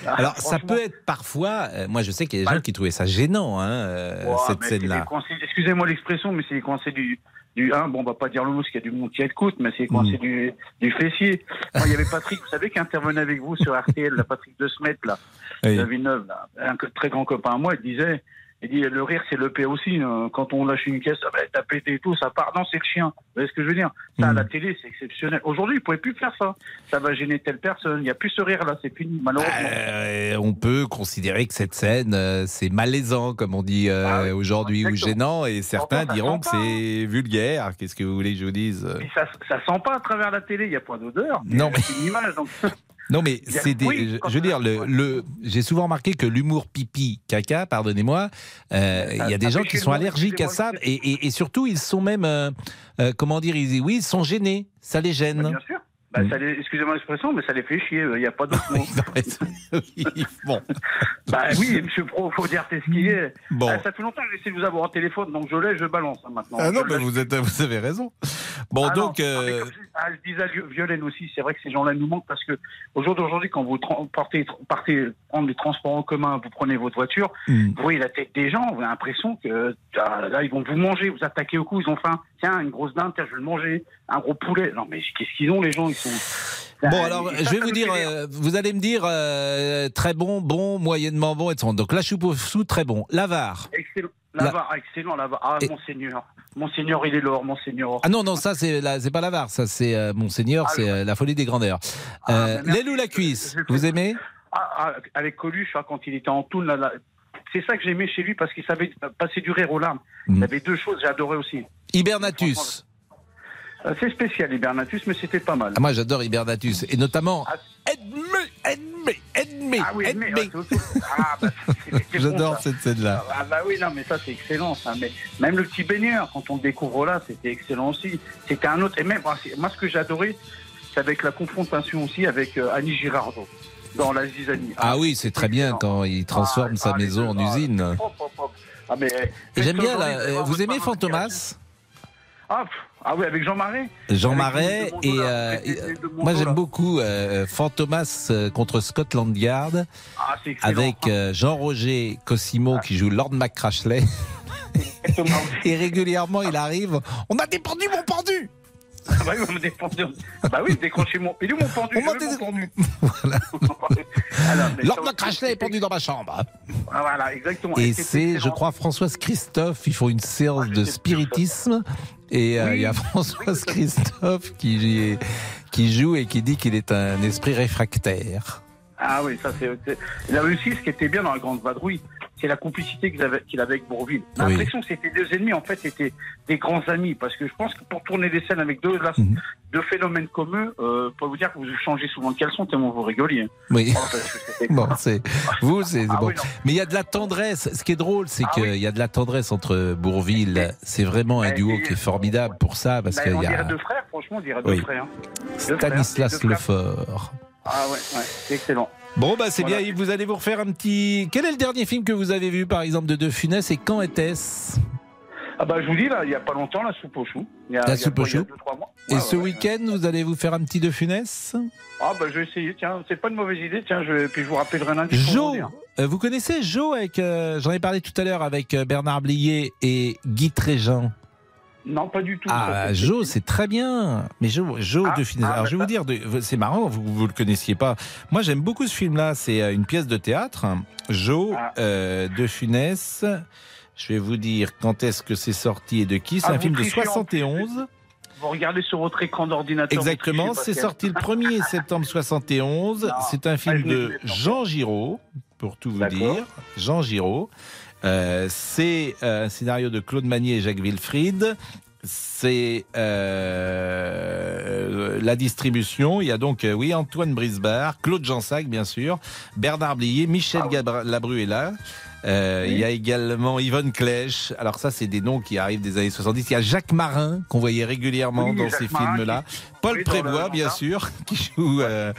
Ah, Alors, ça peut être parfois. euh, moi, je sais qu'il y a des gens qui trouvaient ça gênant, hein, euh, cette scène-là. Excusez-moi l'expression, mais c'est les coincés du. Du, hein, bon, on va pas dire le mot, parce qu'il y a du monde qui écoute, mais c'est les coincés Mm. du, du fessier. Moi, il y avait Patrick, vous savez, qui intervenait avec vous sur RTL, la Patrick de Smet, là, Oui. de Villeneuve, là. Un très grand copain à moi, il disait, il dit, le rire, c'est le paix aussi. hein. Quand on lâche une caisse, ça va t'as pété et tout, ça part. Non, c'est le chien. Vous voyez ce que je veux dire? Ça, à la télé, c'est exceptionnel. Aujourd'hui, ils ne pouvaient plus faire ça. Ça va gêner telle personne. Il n'y a plus ce rire-là, c'est fini, malheureusement. Euh, on peut considérer que cette scène, euh, c'est malaisant, comme on dit euh, aujourd'hui, ou gênant, et certains diront que c'est vulgaire. Qu'est-ce que vous voulez que je vous dise? Ça, ça sent pas à travers la télé, il n'y a pas d'odeur. Non, mais- C'est une image, donc. [LAUGHS] Non, mais c'est des. oui, je- veux dire, le, le- j'ai souvent remarqué que l'humour pipi caca, pardonnez-moi, euh, il y a des gens qui sont allergiques à ça, et, et- et surtout ils sont même, euh, euh, comment dire, ils, oui, ils sont gênés, ça les gêne. Bien sûr. Bah, les- Excusez-moi l'expression, mais ça les fait chier. Il n'y a pas d'autre mot. [LAUGHS] bon. Bah oui, Monsieur Pro, faut dire ce qu'il est. Bon. Ah, ça fait longtemps que j'essaie de vous avoir au téléphone, donc je l'ai, je balance hein, maintenant. Ah non, mais vous, êtes, vous avez raison. Bon, Ah non, donc. ah, mais euh, comme ah, je disais Violaine aussi, c'est vrai que ces gens-là nous manquent parce que au jour d'aujourd'hui, quand vous partez, partez prendre les transports en commun, vous prenez votre voiture, Hmm. vous voyez la tête des gens, vous avez l'impression que ah, là, ils vont vous manger, vous attaquer au cou, ils ont faim. Tiens, une grosse dinde, tiens, je vais le manger. Un gros poulet. Non, mais qu'est-ce qu'ils ont, les gens Ils sont. Bon, Ah, alors, je vais vous dire, euh, vous allez me dire euh, très bon, bon, moyennement bon, etc. Donc, la choupe au sous, très bon. L'avare. Excellent. La- L'avare, ah, excellent, l'avare. Ah, Et- monseigneur. Monseigneur, il est l'or, monseigneur. Ah non, non, ça, c'est la- pas l'avare, ça, c'est euh, Monseigneur, Ah, c'est euh, la folie des grandeurs. Euh, L'aile ou la cuisse, vous aimez Ah, ah, avec Coluche, ah, quand il était en là, c'est ça que j'aimais chez lui parce qu'il savait passer du rire aux larmes. Mm. Il avait deux choses, j'adorais aussi. Hibernatus. Euh, C'est spécial, Hibernatus, mais c'était pas mal. Ah, moi, j'adore Hibernatus. Et notamment, Ah oui. Ah, bah, bon, [LAUGHS] j'adore cette scène-là. Ah bah oui, non, mais ça c'est excellent. Ça. Mais même le petit baigneur, quand on le découvre là, c'était excellent aussi. C'était un autre. Et même, moi, ce que adoré, c'est avec la confrontation aussi avec euh, Annie Girardot dans la zizanie. Ah oui, c'est très bien quand il transforme sa maison en usine. Ah, j'aime bien, aujourd'hui, euh, vous aimez Fantomas? Ah, pff, ah oui, avec Jean Marais. Jean Marais et euh, de moi j'aime beaucoup euh, Fantomas euh, contre Scotland Yard. Ah, avec euh, Jean-Roger Cosimo qui joue Lord McCrashley. [LAUGHS] Et régulièrement il arrive. On a dépendu mon pendu. Ah bah oui, on me défendait. Bah oui, mon. Il est où mon pendu? On m'a [LAUGHS] voilà. [LAUGHS] Lord McCrashley est pendu dans ma chambre. Ah, Voilà, exactement. et c'est je crois Françoise Christophe ils font une séance Ah, de spiritisme et euh, il y a [LAUGHS] Françoise Christophe qui, qui joue et qui dit qu'il est un esprit réfractaire Ah oui, ça c'est. c'est- Là aussi, ce qui était bien dans la Grande Vadrouille, c'est la complicité qu'il avait, qu'il avait avec Bourville. J'ai Oui. l'impression que c'était deux ennemis, en fait, c'était des grands amis. Parce que je pense que pour tourner des scènes avec deux, là, Mhm. deux phénomènes communs, euh, pour vous dire que vous changez souvent de caleçon tellement vous rigoliez. Oui. Oh, [LAUGHS] Bon, c'est vous, c'est Ah bon. oui. Mais il y a de la tendresse. Ce qui est drôle, c'est Ah qu'il oui. y a de la tendresse entre Bourville. C'est vraiment un duo et- qui est formidable pour ça, parce Bah, qu'il on y dirait a. deux frères, franchement. on dirait deux Oui. frères. Deux Stanislas frères, deux frères. Lefort. Ah ouais, ouais, c'est excellent. Bon, bah c'est Voilà. bien, vous allez vous refaire un petit. Quel est le dernier film que vous avez vu, par exemple, de De Funès et quand était-ce? Ah bah je vous dis là, il n'y a pas longtemps, la soupe au chou. Il y a, La soupe au chou. Et ce ouais, week-end, vous allez vous faire un petit De Funès? Ah bah je vais essayer, tiens, c'est pas une mauvaise idée, tiens, je... puis je vous rappellerai lundi. vous Jo, dire. euh, vous connaissez Jo avec, euh, j'en ai parlé tout à l'heure avec euh, Bernard Blier et Guy Tréjean. Non, pas du tout. Ah, Jo, c'est très bien. Mais Jo, Jo Ah, de Funès. ah, Alors, je vais vous dire, c'est marrant, vous vous le connaissiez pas. Moi, j'aime beaucoup ce film-là. C'est euh, une pièce de théâtre. Jo Ah. euh, de Funès. Je vais vous dire quand est-ce que c'est sorti et de qui. C'est un film de trichez en 71. Vous regardez sur votre écran d'ordinateur. Exactement, c'est sorti le 1er septembre 71. Non, C'est un film de. Jean Giraud, pour tout vous dire. Jean Giraud. Euh, c'est euh, un scénario de Claude Magnier et Jacques Wilfried. C'est euh, la distribution. Il y a donc, euh, oui, Antoine Brisbard, Claude Jansac, bien sûr, Bernard Blier, Michel Gabra- Euh, Il y a également Yvonne Clèche. Alors ça, c'est des noms qui arrivent des années 70. Il y a Jacques Marin, qu'on voyait régulièrement Oui, dans Jacques ces films-là. qui- Paul oui, Prévoit, bien sûr, [LAUGHS] qui joue euh,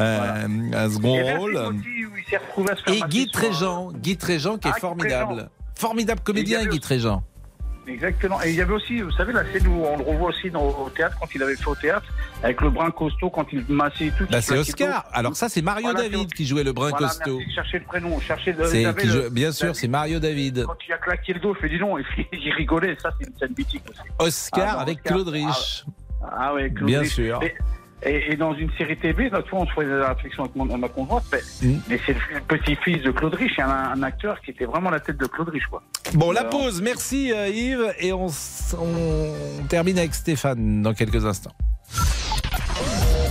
euh, un second rôle. aussi Et Guy Tréjean, Guy Tréjean qui est Ah, formidable. Formidable comédien, Guy Tréjean. Exactement. Et il y avait aussi, vous savez, la scène où on le revoit aussi dans, au théâtre, quand il avait fait au théâtre, avec le brin costaud, quand il massait tout. Bah, il c'est Oscar. Alors ça, c'est Mario Voilà, David qui jouait le brun Voilà, costaud. cherchez le prénom, cherchez le. Qui le- bien sûr, c'est Mario David. Quand il a claqué le dos, fais dis non, et puis [LAUGHS] il rigolait, ça c'est une scène mythique aussi. Oscar Ah, non, avec Oscar. Claude Rich. Ah ouais, Claude Bien Rich. sûr. Et- et dans une série TV, l'autre fois, on se faisait la réflexion avec mon- ma conjointe, mais, Mm. mais c'est le petit-fils de Claude Rich, il y a un, un acteur qui était vraiment la tête de Claude Rich, quoi. Bon, la Alors- pause. Merci euh, Yves. Et on termine avec Stéphane dans quelques instants.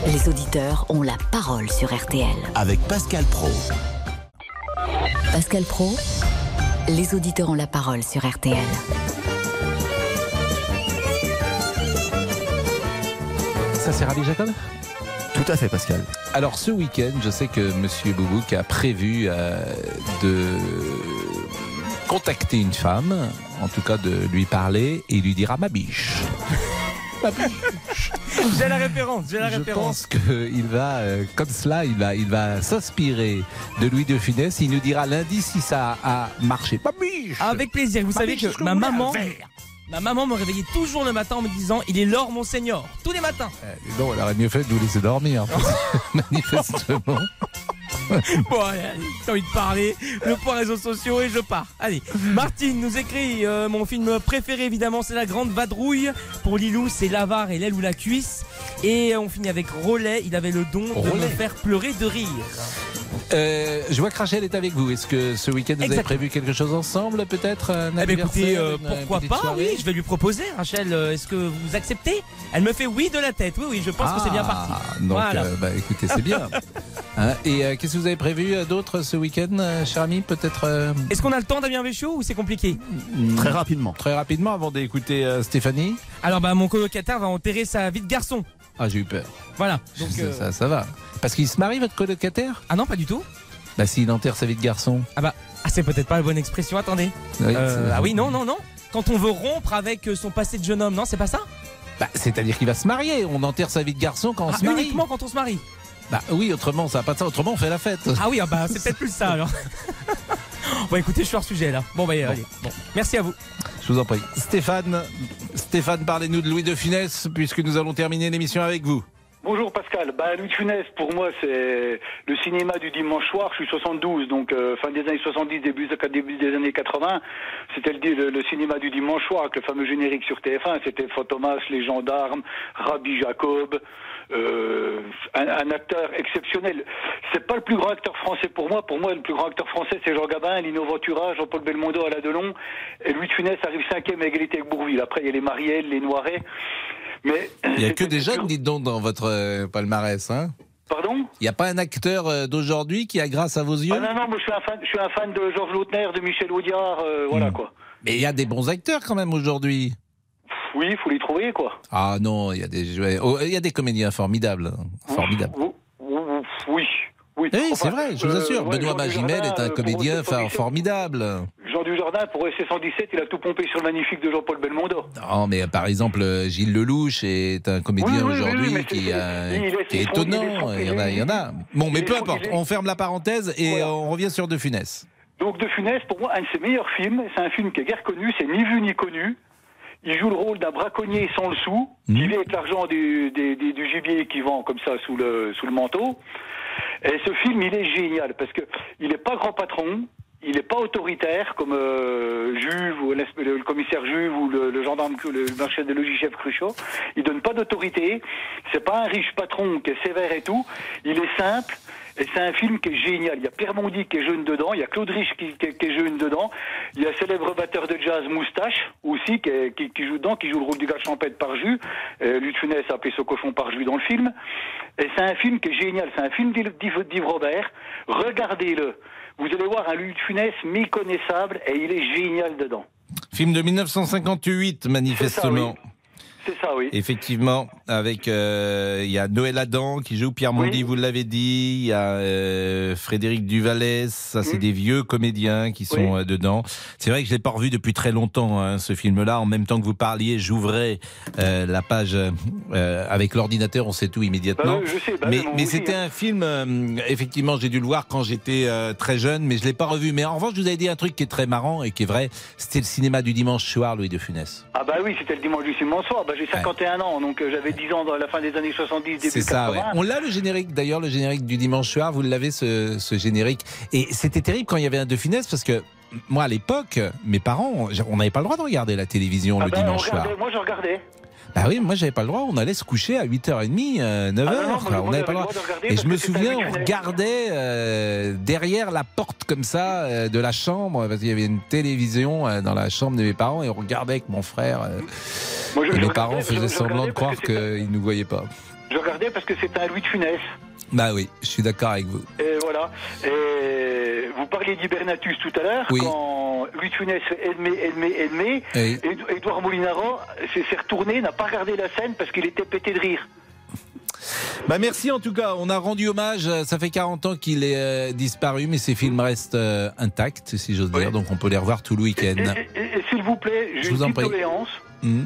Les auditeurs ont la parole sur RTL. Avec Pascal Pro. Pascal Pro, les auditeurs ont la parole sur RTL. Ça, c'est Rabbi Jacob Tout à fait, Pascal. Alors, ce week-end, je sais que Monsieur Boubouk a prévu euh, de contacter une femme, en tout cas de lui parler, et il lui dira ma biche. Ma biche. [LAUGHS] J'ai la référence, j'ai la Je référence. pense qu'il va, euh, comme cela, il va, il va s'inspirer de Louis de Funès. Il nous dira lundi si ça a marché. Ma biche Avec plaisir. Vous Ma savez biche, que je ma maman, verre? Ma maman me réveillait toujours le matin en me disant il est l'or mon seigneur tous les matins. Non, elle aurait mieux fait de nous laisser dormir. [LAUGHS] Manifestement. [LAUGHS] Bon, j'ai envie de parler. Le point réseaux sociaux et je pars. Allez, Martine nous écrit euh, mon film préféré évidemment, c'est La Grande Vadrouille. Pour Lilou, c'est L'avare et l'aile ou la cuisse. Et on finit avec Rollet. Il avait le don de me faire pleurer de rire. Euh, je vois que Rachel est avec vous. Est-ce que ce week-end vous avez prévu quelque chose ensemble, peut-être un Eh ben écoutez, euh, une pourquoi pas? soirée Oui, je vais lui proposer. Rachel, euh, est-ce que vous acceptez? Elle me fait oui de la tête. Oui, oui, je pense que c'est bien parti. Ah, Donc, Voilà. euh, bah, écoutez, c'est bien. [LAUGHS] Hein, et euh, qu'est-ce que vous avez prévu euh, d'autre ce week-end, euh, cher ami? Peut-être euh, Est-ce qu'on a le temps, Damien Béchiot, ou c'est compliqué? Très rapidement. Très rapidement, avant d'écouter euh, Stéphanie. Alors, bah, mon colocataire va enterrer sa vie de garçon. Ah, j'ai eu peur. Voilà. Donc, ça, euh, ça, ça va. Parce qu'il se marie, votre colocataire? Ah non, pas du tout. Bah, s'il enterre sa vie de garçon. Ah bah, ah, c'est peut-être pas la bonne expression. Attendez. Oui, Euh, ah oui, non, non, non. Quand on veut rompre avec euh, son passé de jeune homme, non, c'est pas ça? Bah, C'est-à-dire qu'il va se marier. On enterre sa vie de garçon quand on Ah, se marie. Uniquement quand on se marie. Bah oui, autrement, ça n'a pas de ça. Autrement, on fait la fête. Ah oui, ah bah, c'est peut-être plus ça alors. [LAUGHS] bon, écoutez, je suis hors sujet là. Bon, bah, allez. Bon. Merci à vous. Je vous en prie. Stéphane, Stéphane, parlez-nous de Louis de Funès, puisque nous allons terminer l'émission avec vous. Bonjour Pascal. Bah, Louis de Funès, pour moi, c'est le cinéma du dimanche soir. Je suis 72, donc euh, fin des années 70, début, des années 80. C'était le, le, cinéma du dimanche soir avec le fameux générique sur TF1. C'était Fantomas, Les Gendarmes, Rabbi Jacob. Euh, un, acteur exceptionnel. C'est pas le plus grand acteur français pour moi. Pour moi, le plus grand acteur français, c'est Jean Gabin, Lino Ventura, Jean-Paul Belmondo, Alain Delon. Et Louis de Funès arrive cinquième à égalité avec Bourville. Après, il y a les Marielle, les Noiret. Mais Il n'y a que des jeunes, dites donc, dans votre euh, palmarès. Hein Pardon? Il n'y a pas un acteur euh, d'aujourd'hui qui a grâce à vos yeux? Ah non, non, moi je suis un fan, je suis un fan de Georges Lautner, de Michel Audiard, euh, voilà Hmm. quoi. Mais il y a des bons acteurs quand même aujourd'hui. Oui, il faut les trouver quoi. Ah non, il y a des, oh, y a des comédiens formidables. hein. Formidables. Oui, oui. Oui, Oui, c'est vrai, je vous euh, assure. ouais, Benoît Magimel est un euh, comédien formidable. Du Jardin, pour SC117, il a tout pompé sur le magnifique de Jean-Paul Belmondo. Non, mais par exemple, Gilles Lelouch est un comédien Oui, oui, oui, aujourd'hui oui, qui, il est- qui étonnant. Il y en a, il y en a. Bon, mais peu importe. On ferme la parenthèse et on revient sur De Funès. Donc De Funès, pour moi, un de ses meilleurs films, c'est un film qui est guère connu, c'est ni vu ni connu. Il joue le rôle d'un braconnier sans le sou, Mhm. qui vit avec l'argent du, du gibier qui vend comme ça sous le, sous le manteau. Et ce film, il est génial, parce que il n'est pas grand patron, il n'est pas autoritaire comme euh, Juve ou le, commissaire Juve ou le, gendarme, le, le de logis chef Cruchot. Il donne pas d'autorité. C'est pas un riche patron qui est sévère et tout. Il est simple. Et c'est un film qui est génial. Il y a Pierre Mondy qui est jeune dedans, il y a Claude Rich qui, est jeune dedans, il y a un célèbre batteur de jazz Moustache aussi qui, joue dedans, qui joue le rôle du gars champêtre par jus. Euh, Luc Funès a appelé ce cochon par jus dans le film. Et c'est un film qui est génial. C'est un film d'Yves Robert. Regardez-le. Vous allez voir un Luc Funès méconnaissable et il est génial dedans. Film de 1958, manifestement. C'est ça, oui. Effectivement, avec euh, il y a Noël Adam qui joue Pierre Mondy, vous l'avez dit, il y a euh, Frédéric Duvallès, ça c'est des vieux comédiens qui sont euh, dedans. C'est vrai que je l'ai pas revu depuis très longtemps hein, ce film-là. En même temps que vous parliez, j'ouvrais la page avec l'ordinateur, on sait tout immédiatement. Bah oui, je sais, bah mais oui, c'était hein. un film, effectivement, j'ai dû le voir quand j'étais très jeune, mais je l'ai pas revu. Mais en revanche, je vous avais dit un truc qui est très marrant et qui est vrai, c'était le cinéma du dimanche soir, Louis de Funès. Ah bah oui, c'était le dimanche du cinéma soir. Bah, j'ai 51 ans, donc euh, j'avais 10 ans dans la fin des années 70, début C'est ça, 80. ouais. On l'a le générique, d'ailleurs, le générique du dimanche soir, vous l'avez ce, ce générique. Et c'était terrible quand il y avait un De Funès parce que moi à l'époque, mes parents, on n'avait pas le droit de regarder la télévision Ah le bah, on dimanche soir. Moi je regardais. Bah oui, moi j'avais pas le droit, on allait se coucher à 8h30, euh, 9h, Ah non, non, quoi. moi, on n'avait pas le droit. Et je me souviens, on regardait euh, derrière la porte comme ça euh, de la chambre, parce qu'il y avait une télévision euh, dans la chambre de mes parents, et on regardait avec mon frère. euh, Moi, je- et je mes parents faisaient semblant de croire qu'ils ne nous voyaient pas. Je regardais parce que c'était un Louis de Funès. Bah oui, je suis d'accord avec vous. Et voilà. Et vous parliez d'Hibernatus tout à l'heure. Oui. Quand Louis de Funès fait Edmé, Edmé, Edmé, Oui. Ed- Edouard Molinaro s'est retourné, n'a pas regardé la scène parce qu'il était pété de rire. Bah merci en tout cas, on a rendu hommage, ça fait 40 ans qu'il est euh, disparu, mais ses films restent euh, intacts, si j'ose dire, donc on peut les revoir tout le week-end. Et, et- et s'il vous plaît, Je j'ai vous une en petite prie. doléance. Hmm.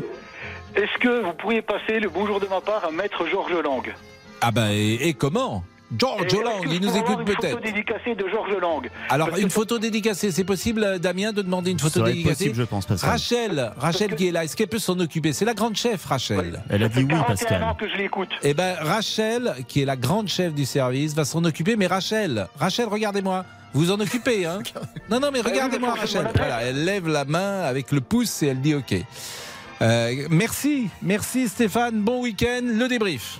Est-ce que vous pourriez passer le bonjour de ma part à Maître Georges Lang? Ah bah et, et comment? George Et Lang, il nous écoute une peut-être. photo dédicacée de Georges Lang? Alors Parce une photo dédicacée, c'est possible euh, Damien de demander une photo dédicacée? possible, je pense, Pascal. Rachel, Rachel qui est là, est-ce qu'elle peut s'en occuper? C'est la grande chef Rachel. Elle a dit oui, 41 Pascal. ans que je l'écoute. Eh ben Rachel, qui est la grande chef du service, va s'en occuper. Mais Rachel, Rachel, regardez-moi. Vous en occupez, hein? [LAUGHS] Non, non, mais regardez-moi, Rachel. Voilà, elle lève la main avec le pouce et elle dit OK. Euh, merci, merci Stéphane. Bon week-end. Le débrief.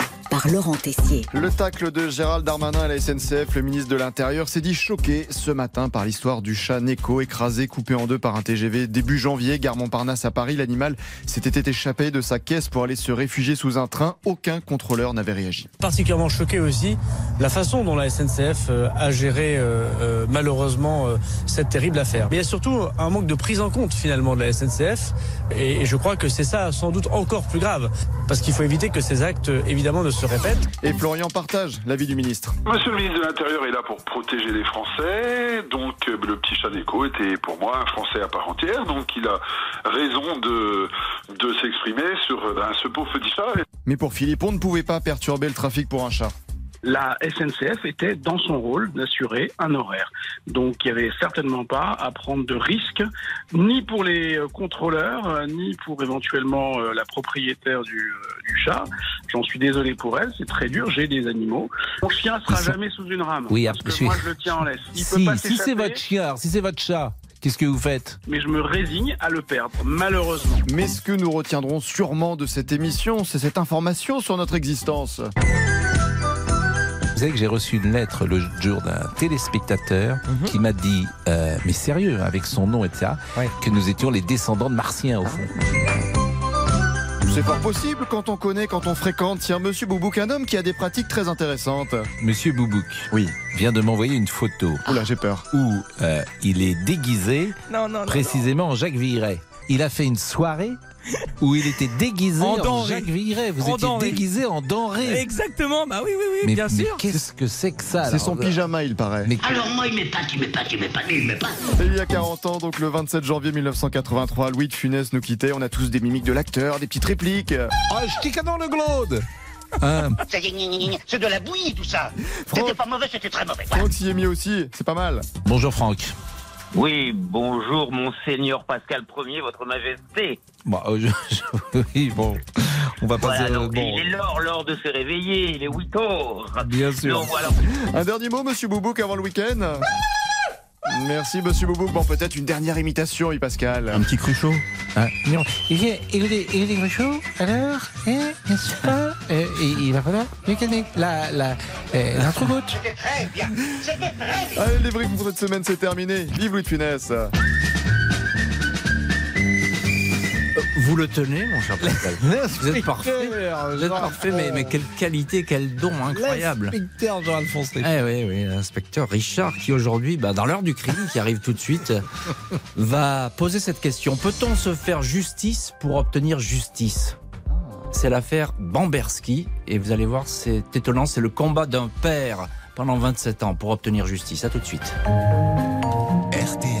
par Laurent Tessier. Le tacle de Gérald Darmanin à la SNCF, le ministre de l'Intérieur, s'est dit choqué ce matin par l'histoire du chat Neko écrasé, coupé en deux par un TGV. Début janvier, gare Montparnasse à Paris, l'animal s'était échappé de sa caisse pour aller se réfugier sous un train. Aucun contrôleur n'avait réagi. particulièrement choqué aussi la façon dont la SNCF euh, a géré euh, euh, malheureusement euh, cette terrible affaire. Mais il y a surtout un manque de prise en compte finalement de la SNCF et, et je crois que c'est ça sans doute encore plus grave parce qu'il faut éviter que ces actes évidemment ne se Et Florian partage l'avis du ministre. Monsieur le ministre de l'Intérieur est là pour protéger les Français, donc euh, le petit chat d'écho était pour moi un Français à part entière, donc il a raison de, de s'exprimer sur euh, ben, ce pauvre petit chat. Mais pour Philippe, on ne pouvait pas perturber le trafic pour un chat. La SNCF était dans son rôle d'assurer un horaire. Donc il n'y avait certainement pas à prendre de risques, ni pour les euh, contrôleurs, euh, ni pour éventuellement euh, la propriétaire du, du chat. J'en suis désolé pour elle, c'est très dur, j'ai des animaux. Mon chien sera Ils sont- jamais sous une rame. Oui, parce que monsieur. moi je le tiens en laisse. Il peut Si, pas si c'est votre chien, si c'est votre chat, qu'est-ce que vous faites? Mais je me résigne à le perdre, malheureusement. Mais ce que nous retiendrons sûrement de cette émission, c'est cette information sur notre existence. Vous savez que j'ai reçu une lettre le jour d'un téléspectateur Mhm. qui m'a dit, euh, mais sérieux, avec son nom, etc., que nous étions les descendants de Martiens, au fond. C'est fort possible quand on connaît, quand on fréquente. Tiens, monsieur Boubouk, un homme qui a des pratiques très intéressantes. Monsieur Boubouk oui. vient de m'envoyer une photo. Oula, j'ai peur. Où euh, il est déguisé Non, non, non, précisément en Jacques Villeray. Il a fait une soirée où il était déguisé En en, denrée. Jacques Villeray. Vous En étiez denrée. déguisé en denrée. Exactement, bah oui, oui, oui, mais bien mais sûr. qu'est-ce que c'est que ça C'est son pyjama, il paraît. Mais Alors moi, il m'épate, il m'épate, il m'épate, il m'épate. Et il y a 40 ans, donc le 27 janvier 1983, Louis de Funès nous quittait. On a tous des mimiques de l'acteur, des petites répliques. Ah, je t'ai dans le glaude Hein c'est de la bouillie tout ça. C'était pas mauvais, c'était très mauvais. Franck s'y est mis aussi, c'est pas mal. Bonjour Franck. Oui, bonjour, monseigneur Pascal Ier, votre majesté. Bon, euh, je- [LAUGHS] je- oui, bon, on va passer. Voilà, donc, bon, il est l'heure, l'heure de se réveiller, il est 8 heures. bien sûr. Donc, voilà. Un dernier mot, monsieur Boubouk, avant le week-end Merci, monsieur Boubouk. Bon, peut-être une dernière imitation, oui, Pascal. Un petit cruchot. Hein, non. Il est, il est, il est Groucho, alors, hein, n'est-ce pas Euh, il, il va falloir lui calmer la, la, euh. C'était très bien, c'était très bien. Allez, le débrief pour cette semaine, c'est terminé. Vive Louis de Funès. Vous le tenez, mon cher Pascal. [LAUGHS] Vous êtes parfait. Vous êtes parfait, mais, mais quelle qualité, quel don incroyable. L'inspecteur Jean-Alphonse Eh oui, oui, l'inspecteur Richard qui aujourd'hui, bah, dans l'heure du crime, qui arrive tout de suite, [LAUGHS] va poser cette question. Peut-on se faire justice pour obtenir justice? C'est l'affaire Bamberski et vous allez voir, c'est étonnant, c'est le combat d'un père pendant 27 ans pour obtenir justice. À tout de suite. RTL.